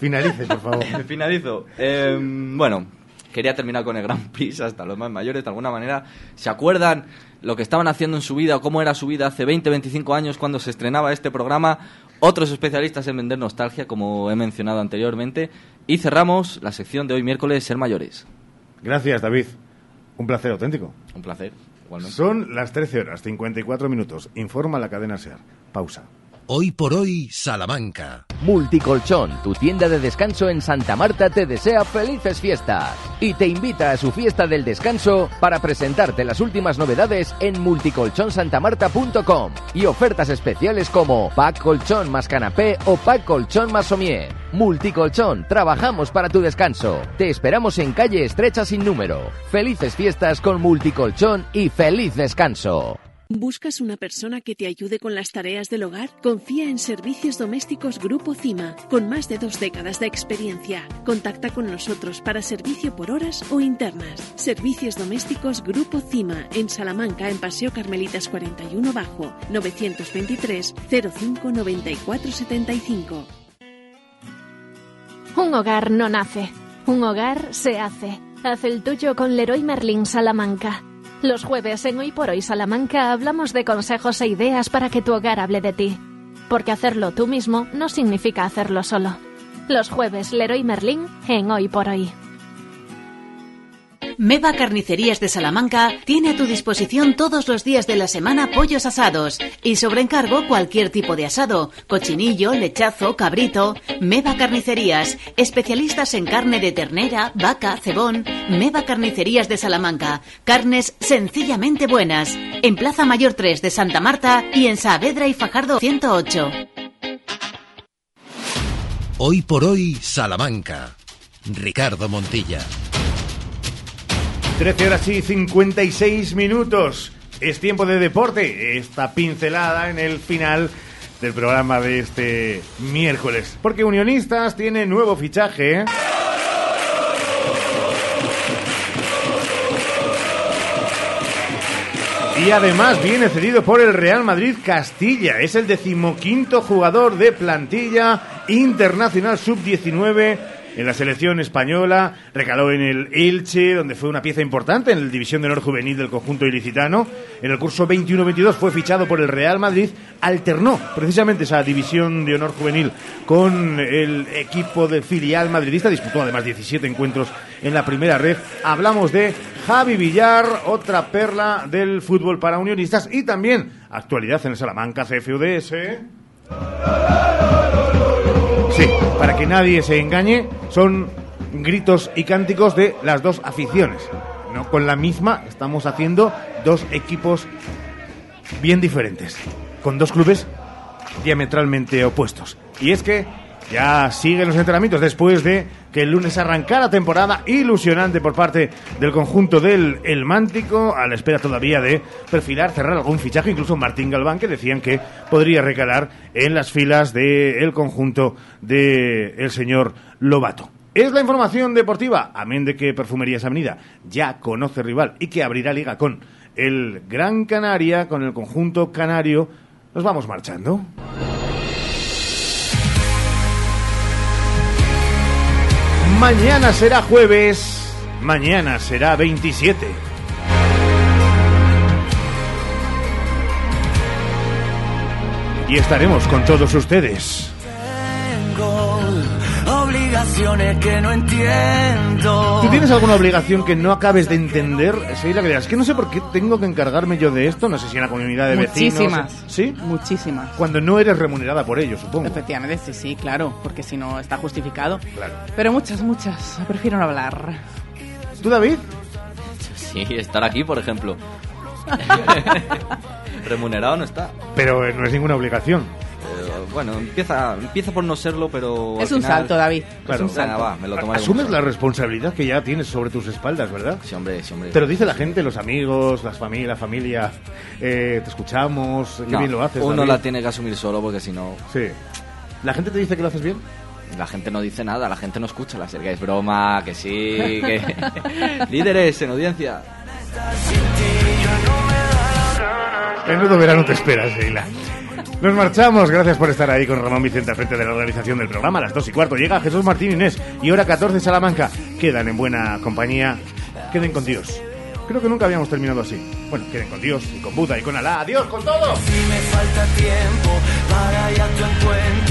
[SPEAKER 2] Finalice, por favor.
[SPEAKER 5] Finalizo. Eh, bueno, quería terminar con el Gran Prix hasta los más mayores, de alguna manera. ¿Se acuerdan lo que estaban haciendo en su vida o cómo era su vida hace 20, 25 años cuando se estrenaba este programa? Otros especialistas en vender nostalgia, como he mencionado anteriormente. Y cerramos la sección de hoy miércoles, Ser Mayores.
[SPEAKER 2] Gracias, David. Un placer auténtico.
[SPEAKER 5] Un placer, igualmente.
[SPEAKER 2] Son las 13 horas 54 minutos. Informa la cadena SER. Pausa.
[SPEAKER 1] Hoy por hoy, Salamanca.
[SPEAKER 72] Multicolchón, tu tienda de descanso en Santa Marta, te desea felices fiestas y te invita a su fiesta del descanso para presentarte las últimas novedades en multicolchonsantamarta.com y ofertas especiales como pack colchón más canapé o pack colchón más somier. Multicolchón, trabajamos para tu descanso. Te esperamos en calle estrecha sin número. Felices fiestas con Multicolchón y feliz descanso.
[SPEAKER 73] ¿Buscas una persona que te ayude con las tareas del hogar? Confía en Servicios Domésticos Grupo CIMA, con más de dos décadas de experiencia. Contacta con nosotros para servicio por horas o internas. Servicios Domésticos Grupo CIMA, en Salamanca, en Paseo Carmelitas 41 Bajo, 923 05 94 75.
[SPEAKER 74] Un hogar no nace, un hogar se hace. Haz el tuyo con Leroy Merlin Salamanca. Los jueves en Hoy por Hoy Salamanca hablamos de consejos e ideas para que tu hogar hable de ti. Porque hacerlo tú mismo no significa hacerlo solo. Los jueves Leroy Merlin en Hoy por Hoy.
[SPEAKER 75] Meva Carnicerías de Salamanca tiene a tu disposición todos los días de la semana pollos asados y sobre encargo cualquier tipo de asado, cochinillo, lechazo, cabrito. Meva Carnicerías, especialistas en carne de ternera, vaca, cebón. Meva Carnicerías de Salamanca, carnes sencillamente buenas. En Plaza Mayor 3 de Santa Marta y en Saavedra y Fajardo 108.
[SPEAKER 1] Hoy por hoy, Salamanca. Ricardo Montilla.
[SPEAKER 2] 13 horas y 56 minutos. Es tiempo de deporte. Esta pincelada en el final del programa de este miércoles. Porque Unionistas tiene nuevo fichaje. Y además viene cedido por el Real Madrid Castilla. Es el decimoquinto jugador de plantilla internacional sub-19 en la selección española. Recaló en el Elche, donde fue una pieza importante en la División de Honor Juvenil del conjunto ilicitano. En el curso 21-22 fue fichado por el Real Madrid. Alternó precisamente esa División de Honor Juvenil con el equipo de filial madridista. Disputó además 17 encuentros en la primera red. Hablamos de Javi Villar, otra perla del fútbol para unionistas y también actualidad en el Salamanca CFUDS. Sí, para que nadie se engañe, son gritos y cánticos de las dos aficiones. No con la misma, estamos haciendo dos equipos bien diferentes, con dos clubes diametralmente opuestos. Y es que ya siguen los entrenamientos después de que el lunes arrancara temporada ilusionante por parte del conjunto del El Mántico, a la espera todavía de perfilar, cerrar algún fichaje, incluso Martín Galván, que decían que podría recalar en las filas del conjunto del señor Lobato. Es la información deportiva, amén de que Perfumerías Avenida ya conoce rival y que abrirá liga con el Gran Canaria, con el conjunto canario. Nos vamos marchando. Mañana será jueves, mañana será 27. Y estaremos con todos ustedes.
[SPEAKER 63] Obligaciones que no entiendo.
[SPEAKER 2] ¿Tú tienes alguna obligación que no acabes de entender? Sheila, que dirás, que no sé por qué tengo que encargarme yo de esto, no sé si en la comunidad de vecinos.
[SPEAKER 64] Muchísimas.
[SPEAKER 2] ¿Sí?
[SPEAKER 64] Muchísimas.
[SPEAKER 2] Cuando no eres remunerada por ello, supongo.
[SPEAKER 64] Efectivamente, sí, sí, claro, porque si no está justificado.
[SPEAKER 2] Claro.
[SPEAKER 64] Pero muchas, muchas. Prefiero no hablar.
[SPEAKER 2] ¿Tú, David?
[SPEAKER 5] Sí, estar aquí, por ejemplo. Remunerado no está.
[SPEAKER 2] Pero eh, no es ninguna obligación.
[SPEAKER 5] Bueno, empieza, empieza por no serlo, pero.
[SPEAKER 64] Es
[SPEAKER 5] al
[SPEAKER 64] un
[SPEAKER 5] final-
[SPEAKER 64] salto, David.
[SPEAKER 2] Claro.
[SPEAKER 64] Es un salto.
[SPEAKER 5] Va, me lo tomaré
[SPEAKER 2] Asumes la responsabilidad que ya tienes sobre tus espaldas, ¿verdad?
[SPEAKER 5] Sí, hombre, sí, hombre.
[SPEAKER 2] Te lo dice la gente, los amigos, las familias, la familia. eh, te escuchamos, qué
[SPEAKER 5] No,
[SPEAKER 2] bien lo haces.
[SPEAKER 5] Uno
[SPEAKER 2] David.
[SPEAKER 5] la tiene que asumir solo porque si no.
[SPEAKER 2] Sí. ¿La gente te dice que lo haces bien?
[SPEAKER 5] La gente no dice nada, la gente no escucha la serie. Es broma, que sí, que. Líderes en audiencia.
[SPEAKER 2] Menudo verano te esperas, Sheila. Nos marchamos, gracias por estar ahí con Ramón Vicente al frente de la organización del programa. A las 2 y cuarto llega Jesús Martín Inés y hora 14 Salamanca. Quedan en buena compañía. Queden con Dios. Creo que nunca habíamos terminado así. Bueno, queden con Dios y con Buda y con Alá. ¡Adiós con todo!
[SPEAKER 63] Si me falta tiempo para ir a tu encuentro.